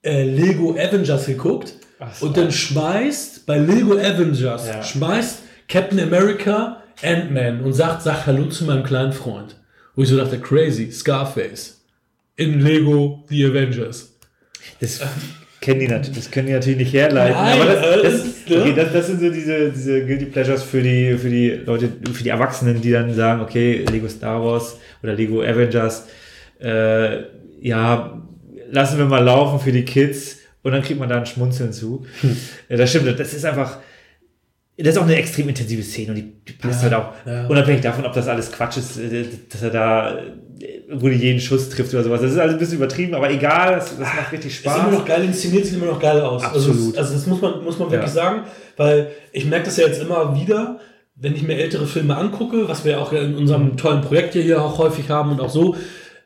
äh, Lego Avengers geguckt. So. Und dann schmeißt bei Lego Avengers, Ja. schmeißt Captain America Ant-Man und sagt, sag Hallo zu meinem kleinen Freund. Wo ich so dachte, crazy, Scarface. In Lego The Avengers. Das kennen die natürlich, das können die natürlich nicht herleiten. Nein, aber das, äh, das, okay, das, das sind so diese, diese Guilty Pleasures für die, für die Leute, für die Erwachsenen, die dann sagen, okay, Lego Star Wars oder Lego Avengers, äh, ja, lassen wir mal laufen für die Kids und dann kriegt man da ein Schmunzeln zu. Hm. Ja, das stimmt, das ist einfach, das ist auch eine extrem intensive Szene und die, die passt Ja, halt auch, ja. unabhängig davon, ob das alles Quatsch ist, äh, dass er da äh, wo die jeden Schuss trifft oder sowas. Das ist alles ein bisschen übertrieben, aber egal, das, das macht richtig Ist immer Spaß. noch geil inszeniert, sieht immer noch geil aus. Also, Absolut. es- also das muss man, muss man wirklich Ja. sagen, weil ich merke das ja jetzt immer wieder, wenn ich mir ältere Filme angucke, was wir auch in unserem tollen Projekt hier, hier auch häufig haben und auch so,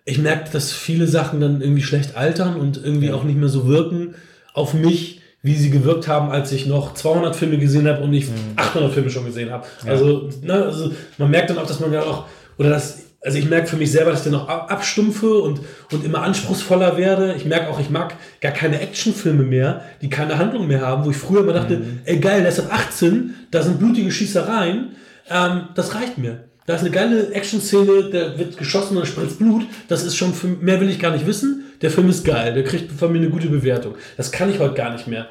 ich merke, dass viele Sachen dann irgendwie schlecht altern und irgendwie auch nicht mehr so wirken auf mich, wie sie gewirkt haben, als ich noch 200 Filme gesehen habe und nicht 800 Filme schon gesehen habe. Also, ne, also man merkt dann auch, dass man ja auch, oder das, also ich merke für mich selber, dass ich dann noch ab- abstumpfe und, und immer anspruchsvoller werde. Ich merke auch, ich mag gar keine Actionfilme mehr, die keine Handlung mehr haben, wo ich früher immer dachte, ey geil, der ist ab 18, da sind blutige Schießereien, ähm, das reicht mir. Da ist eine geile Action-Szene, da wird geschossen und spritzt Blut. Das ist schon, für, mehr will ich gar nicht wissen. Der Film ist geil, der kriegt von mir eine gute Bewertung. Das kann ich heute gar nicht mehr.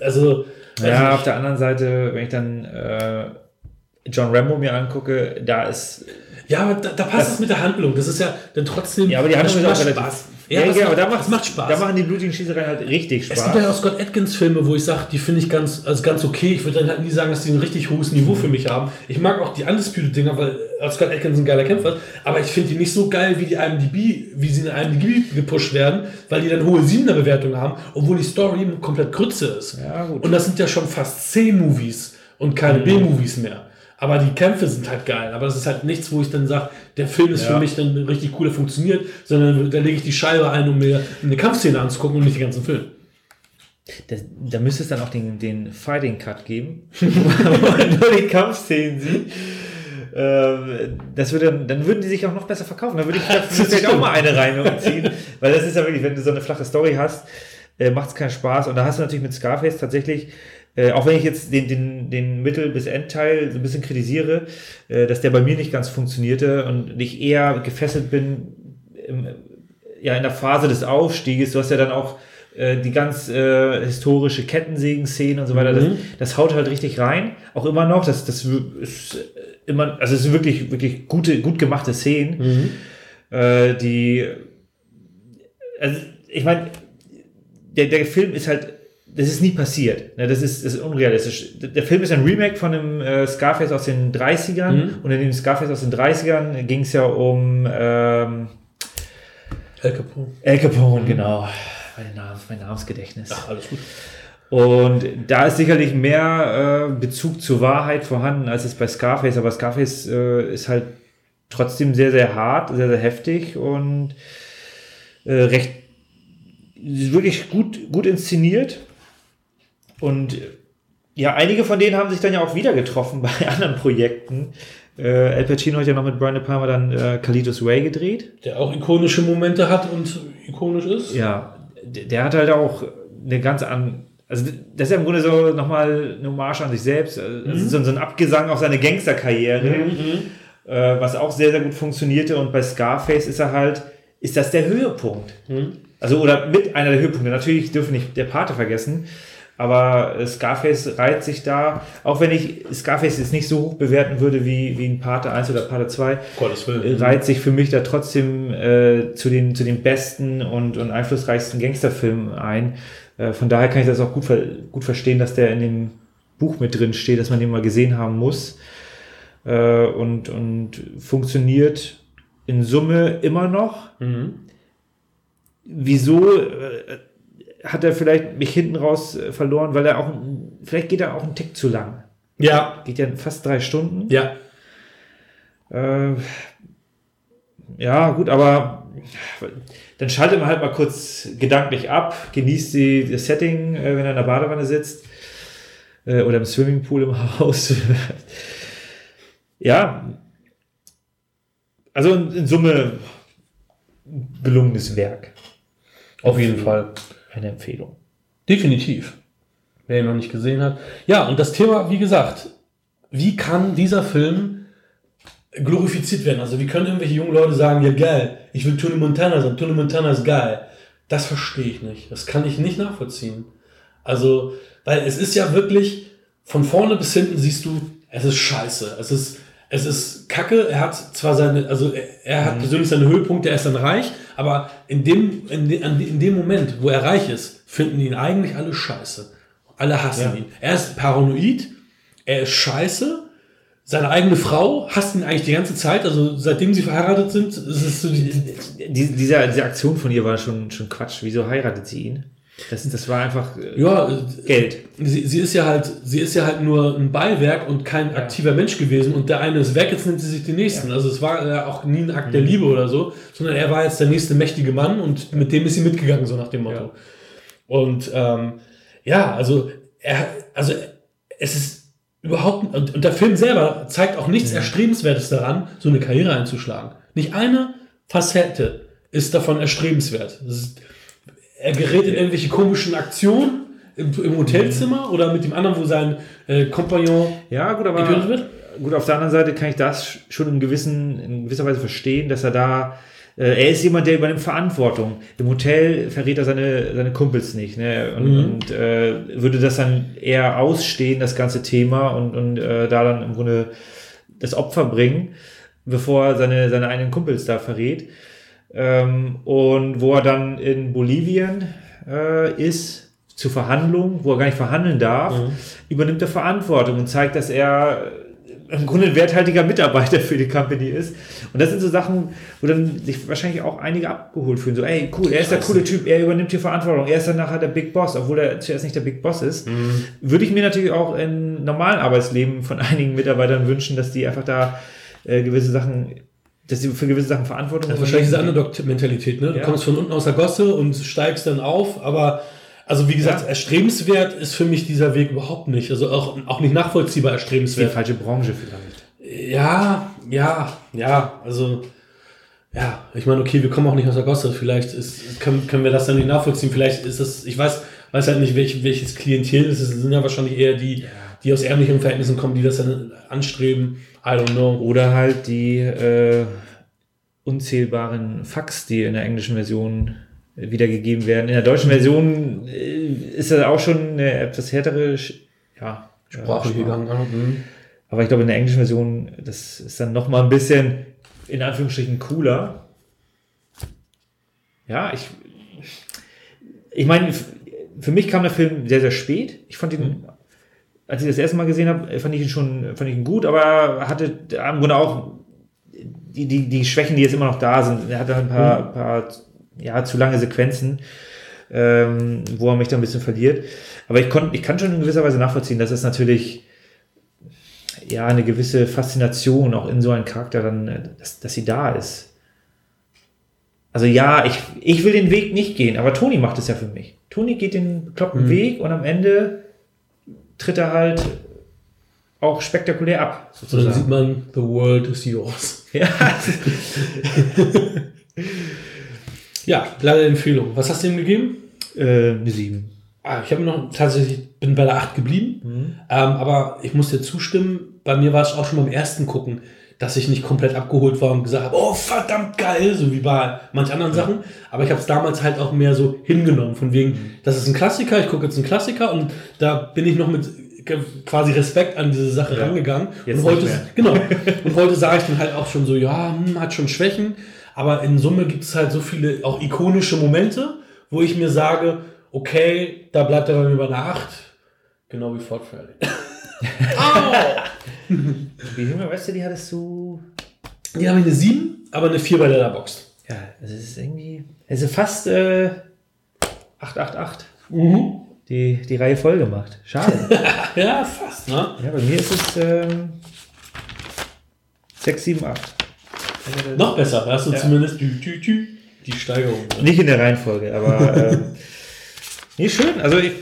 Also, weiß Ja, auf der anderen Seite, wenn ich dann äh, John Rambo mir angucke, da ist. Ja, aber da, da passt es mit der Handlung. Das ist ja dann trotzdem. Ja, aber die Handlung ist auch relativ. Spaß. Ja, ja, macht, aber da das macht, macht Spaß. Da machen die blutigen Schießereien halt richtig es gibt Spaß. ja auch Scott Atkins Filme, wo ich sage, die finde ich ganz, also ganz okay. Ich würde dann halt nie sagen, dass die ein richtig hohes Niveau für mich haben. Ich mag auch die Undisputed Dinger, weil Scott Atkins ein geiler Kämpfer ist. Aber ich finde die nicht so geil wie die IMDb, wie sie in IMDb gepusht werden, weil die dann hohe 7er Bewertungen haben, obwohl die Story komplett Grütze ist. Ja, gut. Und das sind ja schon fast C-Movies und Mhm. keine B-Movies mehr. Aber die Kämpfe sind halt geil. Aber das ist halt nichts, wo ich dann sage, der Film ist Ja. für mich dann richtig cool, der funktioniert, sondern da lege ich die Scheibe ein, um mir eine Kampfszene anzugucken und nicht den ganzen Film. Da, da müsste es dann auch den, den Fighting Cut geben, wo man nur die Kampfszenen sieht. Ähm, Das würde, dann dann würden die sich auch noch besser verkaufen. Dann würde ich vielleicht auch mal eine reinziehen. Weil das ist ja wirklich, wenn du so eine flache Story hast, äh, macht es keinen Spaß. Und da hast du natürlich mit Scarface tatsächlich, äh, auch wenn ich jetzt den, den, den Mittel- bis Endteil so ein bisschen kritisiere, äh, dass der bei mir nicht ganz funktionierte und ich eher gefesselt bin im, ja, in der Phase des Aufstieges. Du hast ja dann auch äh, die ganz äh, historische Kettensägen-Szene und so weiter. Das, Mhm. das haut halt richtig rein. Auch immer noch. Das, das ist immer, also es sind wirklich, wirklich gute, gut gemachte Szenen, äh, die, also ich meine, der, der Film ist halt, das ist nie passiert. Ne? Das, ist, das ist unrealistisch. Der Film ist ein Remake von einem äh, Scarface aus den 30ern Mhm. und in dem Scarface aus den 30ern ging es ja um ähm, El Capone. Al Capone, genau. Mein, Name, mein Namensgedächtnis. Ach, alles gut. Und da ist sicherlich mehr äh, Bezug zur Wahrheit vorhanden, als es bei Scarface. Aber Scarface äh, ist halt trotzdem sehr, sehr hart, sehr, sehr heftig und äh, recht wirklich gut, gut inszeniert. Und äh, ja, einige von denen haben sich dann ja auch wieder getroffen bei anderen Projekten. Äh, Al Pacino hat ja noch mit Brian De Palma dann äh, Carlitos Way gedreht. Der auch ikonische Momente hat und ikonisch ist. Ja, der, der hat halt auch eine ganz an. Also, das ist ja im Grunde so nochmal eine Hommage an sich selbst. Also so, so ein Abgesang auf seine Gangsterkarriere, äh, was auch sehr, sehr gut funktionierte. Und bei Scarface ist er halt, ist das der Höhepunkt. Also, oder mit einer der Höhepunkte. Natürlich dürfen wir nicht der Pate vergessen. Aber äh, Scarface reiht sich da, auch wenn ich Scarface jetzt nicht so hoch bewerten würde wie, wie ein Pate 1 oder Pate 2, Gottes Willen. reiht sich für mich da trotzdem äh, zu, den, zu den besten und, und einflussreichsten Gangsterfilmen ein. Äh, von daher kann ich das auch gut, gut verstehen, dass der in dem Buch mit drin steht, dass man den mal gesehen haben muss. Äh, und, und funktioniert in Summe immer noch. Mhm. Wieso äh, hat er vielleicht mich hinten raus äh, verloren, weil er auch, vielleicht geht er auch einen Tick zu lang. Ja, Geht ja fast drei Stunden. ja. Äh, ja, gut, aber dann schaltet man halt mal kurz gedanklich ab, genießt die, das Setting, äh, wenn er in der Badewanne sitzt äh, oder im Swimmingpool im Haus. ja, also in, in Summe gelungenes Werk. Auf jeden Fall. Eine Empfehlung. Definitiv. Wer ihn noch nicht gesehen hat. Ja, und das Thema, wie gesagt, wie kann dieser Film glorifiziert werden? Also wie können irgendwelche jungen Leute sagen, ja geil, ich will Tony Montana sein, Tony Montana ist geil. Das verstehe ich nicht. Das kann ich nicht nachvollziehen. Also, weil es ist ja wirklich, von vorne bis hinten siehst du, es ist scheiße. Es ist, es ist kacke. Er hat zwar seine, also er, er hat persönlich seine Höhepunkte, er ist dann reich, aber in dem, in, de, an- in dem Moment, wo er reich ist, finden ihn eigentlich alle scheiße. Alle hassen Ja. ihn. Er ist paranoid, er ist scheiße. Seine eigene Frau hasst ihn eigentlich die ganze Zeit. Also seitdem sie verheiratet sind, ist es so die, Die, diese, diese Aktion von ihr war schon, schon Quatsch. Wieso heiratet sie ihn? Das, das war einfach äh, ja, Geld. sie, sie ist ja halt, sie ist ja halt nur ein Beiwerk und kein aktiver Mensch gewesen und der eine ist weg, jetzt nimmt sie sich den nächsten. Also es war ja auch nie ein Akt Mhm. der Liebe oder so, sondern er war jetzt der nächste mächtige Mann und mit dem ist sie mitgegangen, so nach dem Motto. Ja. Und ähm, ja, also er, also es ist überhaupt und, und der Film selber zeigt auch nichts Erstrebenswertes daran, so eine Karriere einzuschlagen. Nicht eine Facette ist davon erstrebenswert. Das ist, er gerät in irgendwelche komischen Aktionen im, im Hotelzimmer oder mit dem anderen, wo sein äh, Kompagnon Ja, gut, getötet aber wird. gut, auf der anderen Seite kann ich das schon in, gewissen, in gewisser Weise verstehen, dass er da, äh, er ist jemand, der übernimmt Verantwortung. Im Hotel verrät er seine, seine Kumpels nicht, ne? Und, Mhm. und äh, würde das dann eher ausstehen, das ganze Thema, und, und äh, da dann im Grunde das Opfer bringen, bevor er seine, seine eigenen Kumpels da verrät. Ähm, und wo er dann in Bolivien äh, ist, zur Verhandlung, wo er gar nicht verhandeln darf, übernimmt er Verantwortung und zeigt, dass er äh, im Grunde ein werthaltiger Mitarbeiter für die Company ist. Und das sind so Sachen, wo dann sich wahrscheinlich auch einige abgeholt fühlen. So, ey, cool, er ist der coole Typ, er übernimmt hier Verantwortung, er ist dann nachher der Big Boss, obwohl er zuerst nicht der Big Boss ist. Würde ich mir natürlich auch im normalen Arbeitsleben von einigen Mitarbeitern wünschen, dass die einfach da äh, gewisse Sachen, dass sie für gewisse Sachen Verantwortung Das ist wahrscheinlich diese. Underdog-Mentalität, ne? Du Ja. kommst von unten aus der Gosse und steigst dann auf, aber also wie gesagt, Ja. erstrebenswert ist für mich dieser Weg überhaupt nicht. Also auch, auch nicht nachvollziehbar ist die erstrebenswert. falsche Branche vielleicht. Ja, ja, ja, also ja, ich meine, okay, wir kommen auch nicht aus der Gosse, vielleicht ist, können, können wir das dann nicht nachvollziehen, vielleicht ist das, ich weiß, weiß halt nicht, welch, welches Klientel es ist, es sind ja wahrscheinlich eher die, die aus ärmlichen Verhältnissen kommen, die das dann anstreben, I don't know. Oder halt die äh, unzählbaren Fax, die in der englischen Version äh, wiedergegeben werden. In der deutschen Version äh, ist das auch schon eine etwas härtere Sch ja, Sprache äh, gegangen. Mhm. Aber ich glaube, in der englischen Version, das ist dann nochmal ein bisschen, in Anführungsstrichen, cooler. Ja, ich, ich meine, für mich kam der Film sehr, sehr spät. Ich fand ihn, mhm. Als ich das erste Mal gesehen habe, fand ich ihn schon, fand ich ihn gut, aber hatte im Grunde auch die, die, die Schwächen, die jetzt immer noch da sind. Er hatte ein paar, mhm. paar ja, zu lange Sequenzen, ähm, wo er mich da ein bisschen verliert. Aber ich, kon, ich kann schon in gewisser Weise nachvollziehen, dass es natürlich ja eine gewisse Faszination auch in so einem Charakter dann, dass, dass sie da ist. Also ja, ich, ich will den Weg nicht gehen, aber Toni macht es ja für mich. Toni geht den bekloppten mhm. Weg und am Ende tritt er halt auch spektakulär ab. Sozusagen. dann sieht man, the world is yours. Ja. ja, leider Empfehlung. Was hast du ihm gegeben? Äh, eine 7. Ah, ich habe noch tatsächlich, bin bei der 8 geblieben. Mhm. Ähm, aber ich muss dir zustimmen, bei mir war es auch schon beim ersten Gucken, dass ich nicht komplett abgeholt war und gesagt habe, oh verdammt geil, so wie bei manch anderen ja. Sachen. Aber ich habe es damals halt auch mehr so hingenommen, von wegen, mhm. das ist ein Klassiker, ich gucke jetzt einen Klassiker und da bin ich noch mit quasi Respekt an diese Sache ja. rangegangen. Jetzt und heute, genau. und heute sage ich dann halt auch schon so, ja, hm, hat schon Schwächen, aber in Summe gibt es halt so viele auch ikonische Momente, wo ich mir sage, okay, da bleibt er bei mir bei einer 8, genau wie Ford Fairley. Wie junge weißt du, die hattest du. Die habe ich eine 7, aber eine 4 bei der Box. Ja, das ist irgendwie. Also fast äh, 888. Mhm. Die, die Reihe voll gemacht. Schade. ja, fast, ne? Ja, bei mir ist es ähm, 6, 7, 8. Noch besser, hast du ja. zumindest die, die, die Steigerung. Ne? Nicht in der Reihenfolge, aber ähm, nee, schön. Also ich,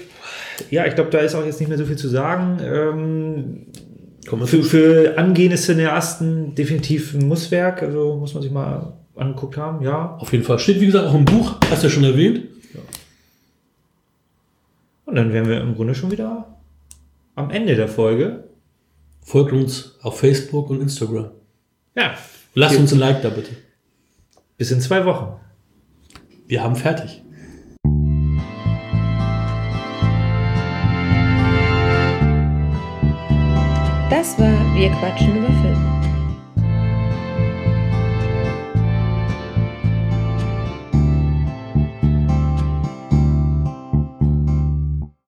ja, ich glaube, da ist auch jetzt nicht mehr so viel zu sagen. Ähm, für, für angehende Cineasten definitiv ein Musswerk, also muss man sich mal angeguckt haben, ja. Auf jeden Fall. Steht, wie gesagt, auch im Buch, hast du ja schon erwähnt. Ja. Und dann wären wir im Grunde schon wieder am Ende der Folge. Folgt uns auf Facebook und Instagram. Ja. Lasst uns ein Like da bitte. Bis in zwei Wochen. Wir haben fertig. Das war Wir quatschen über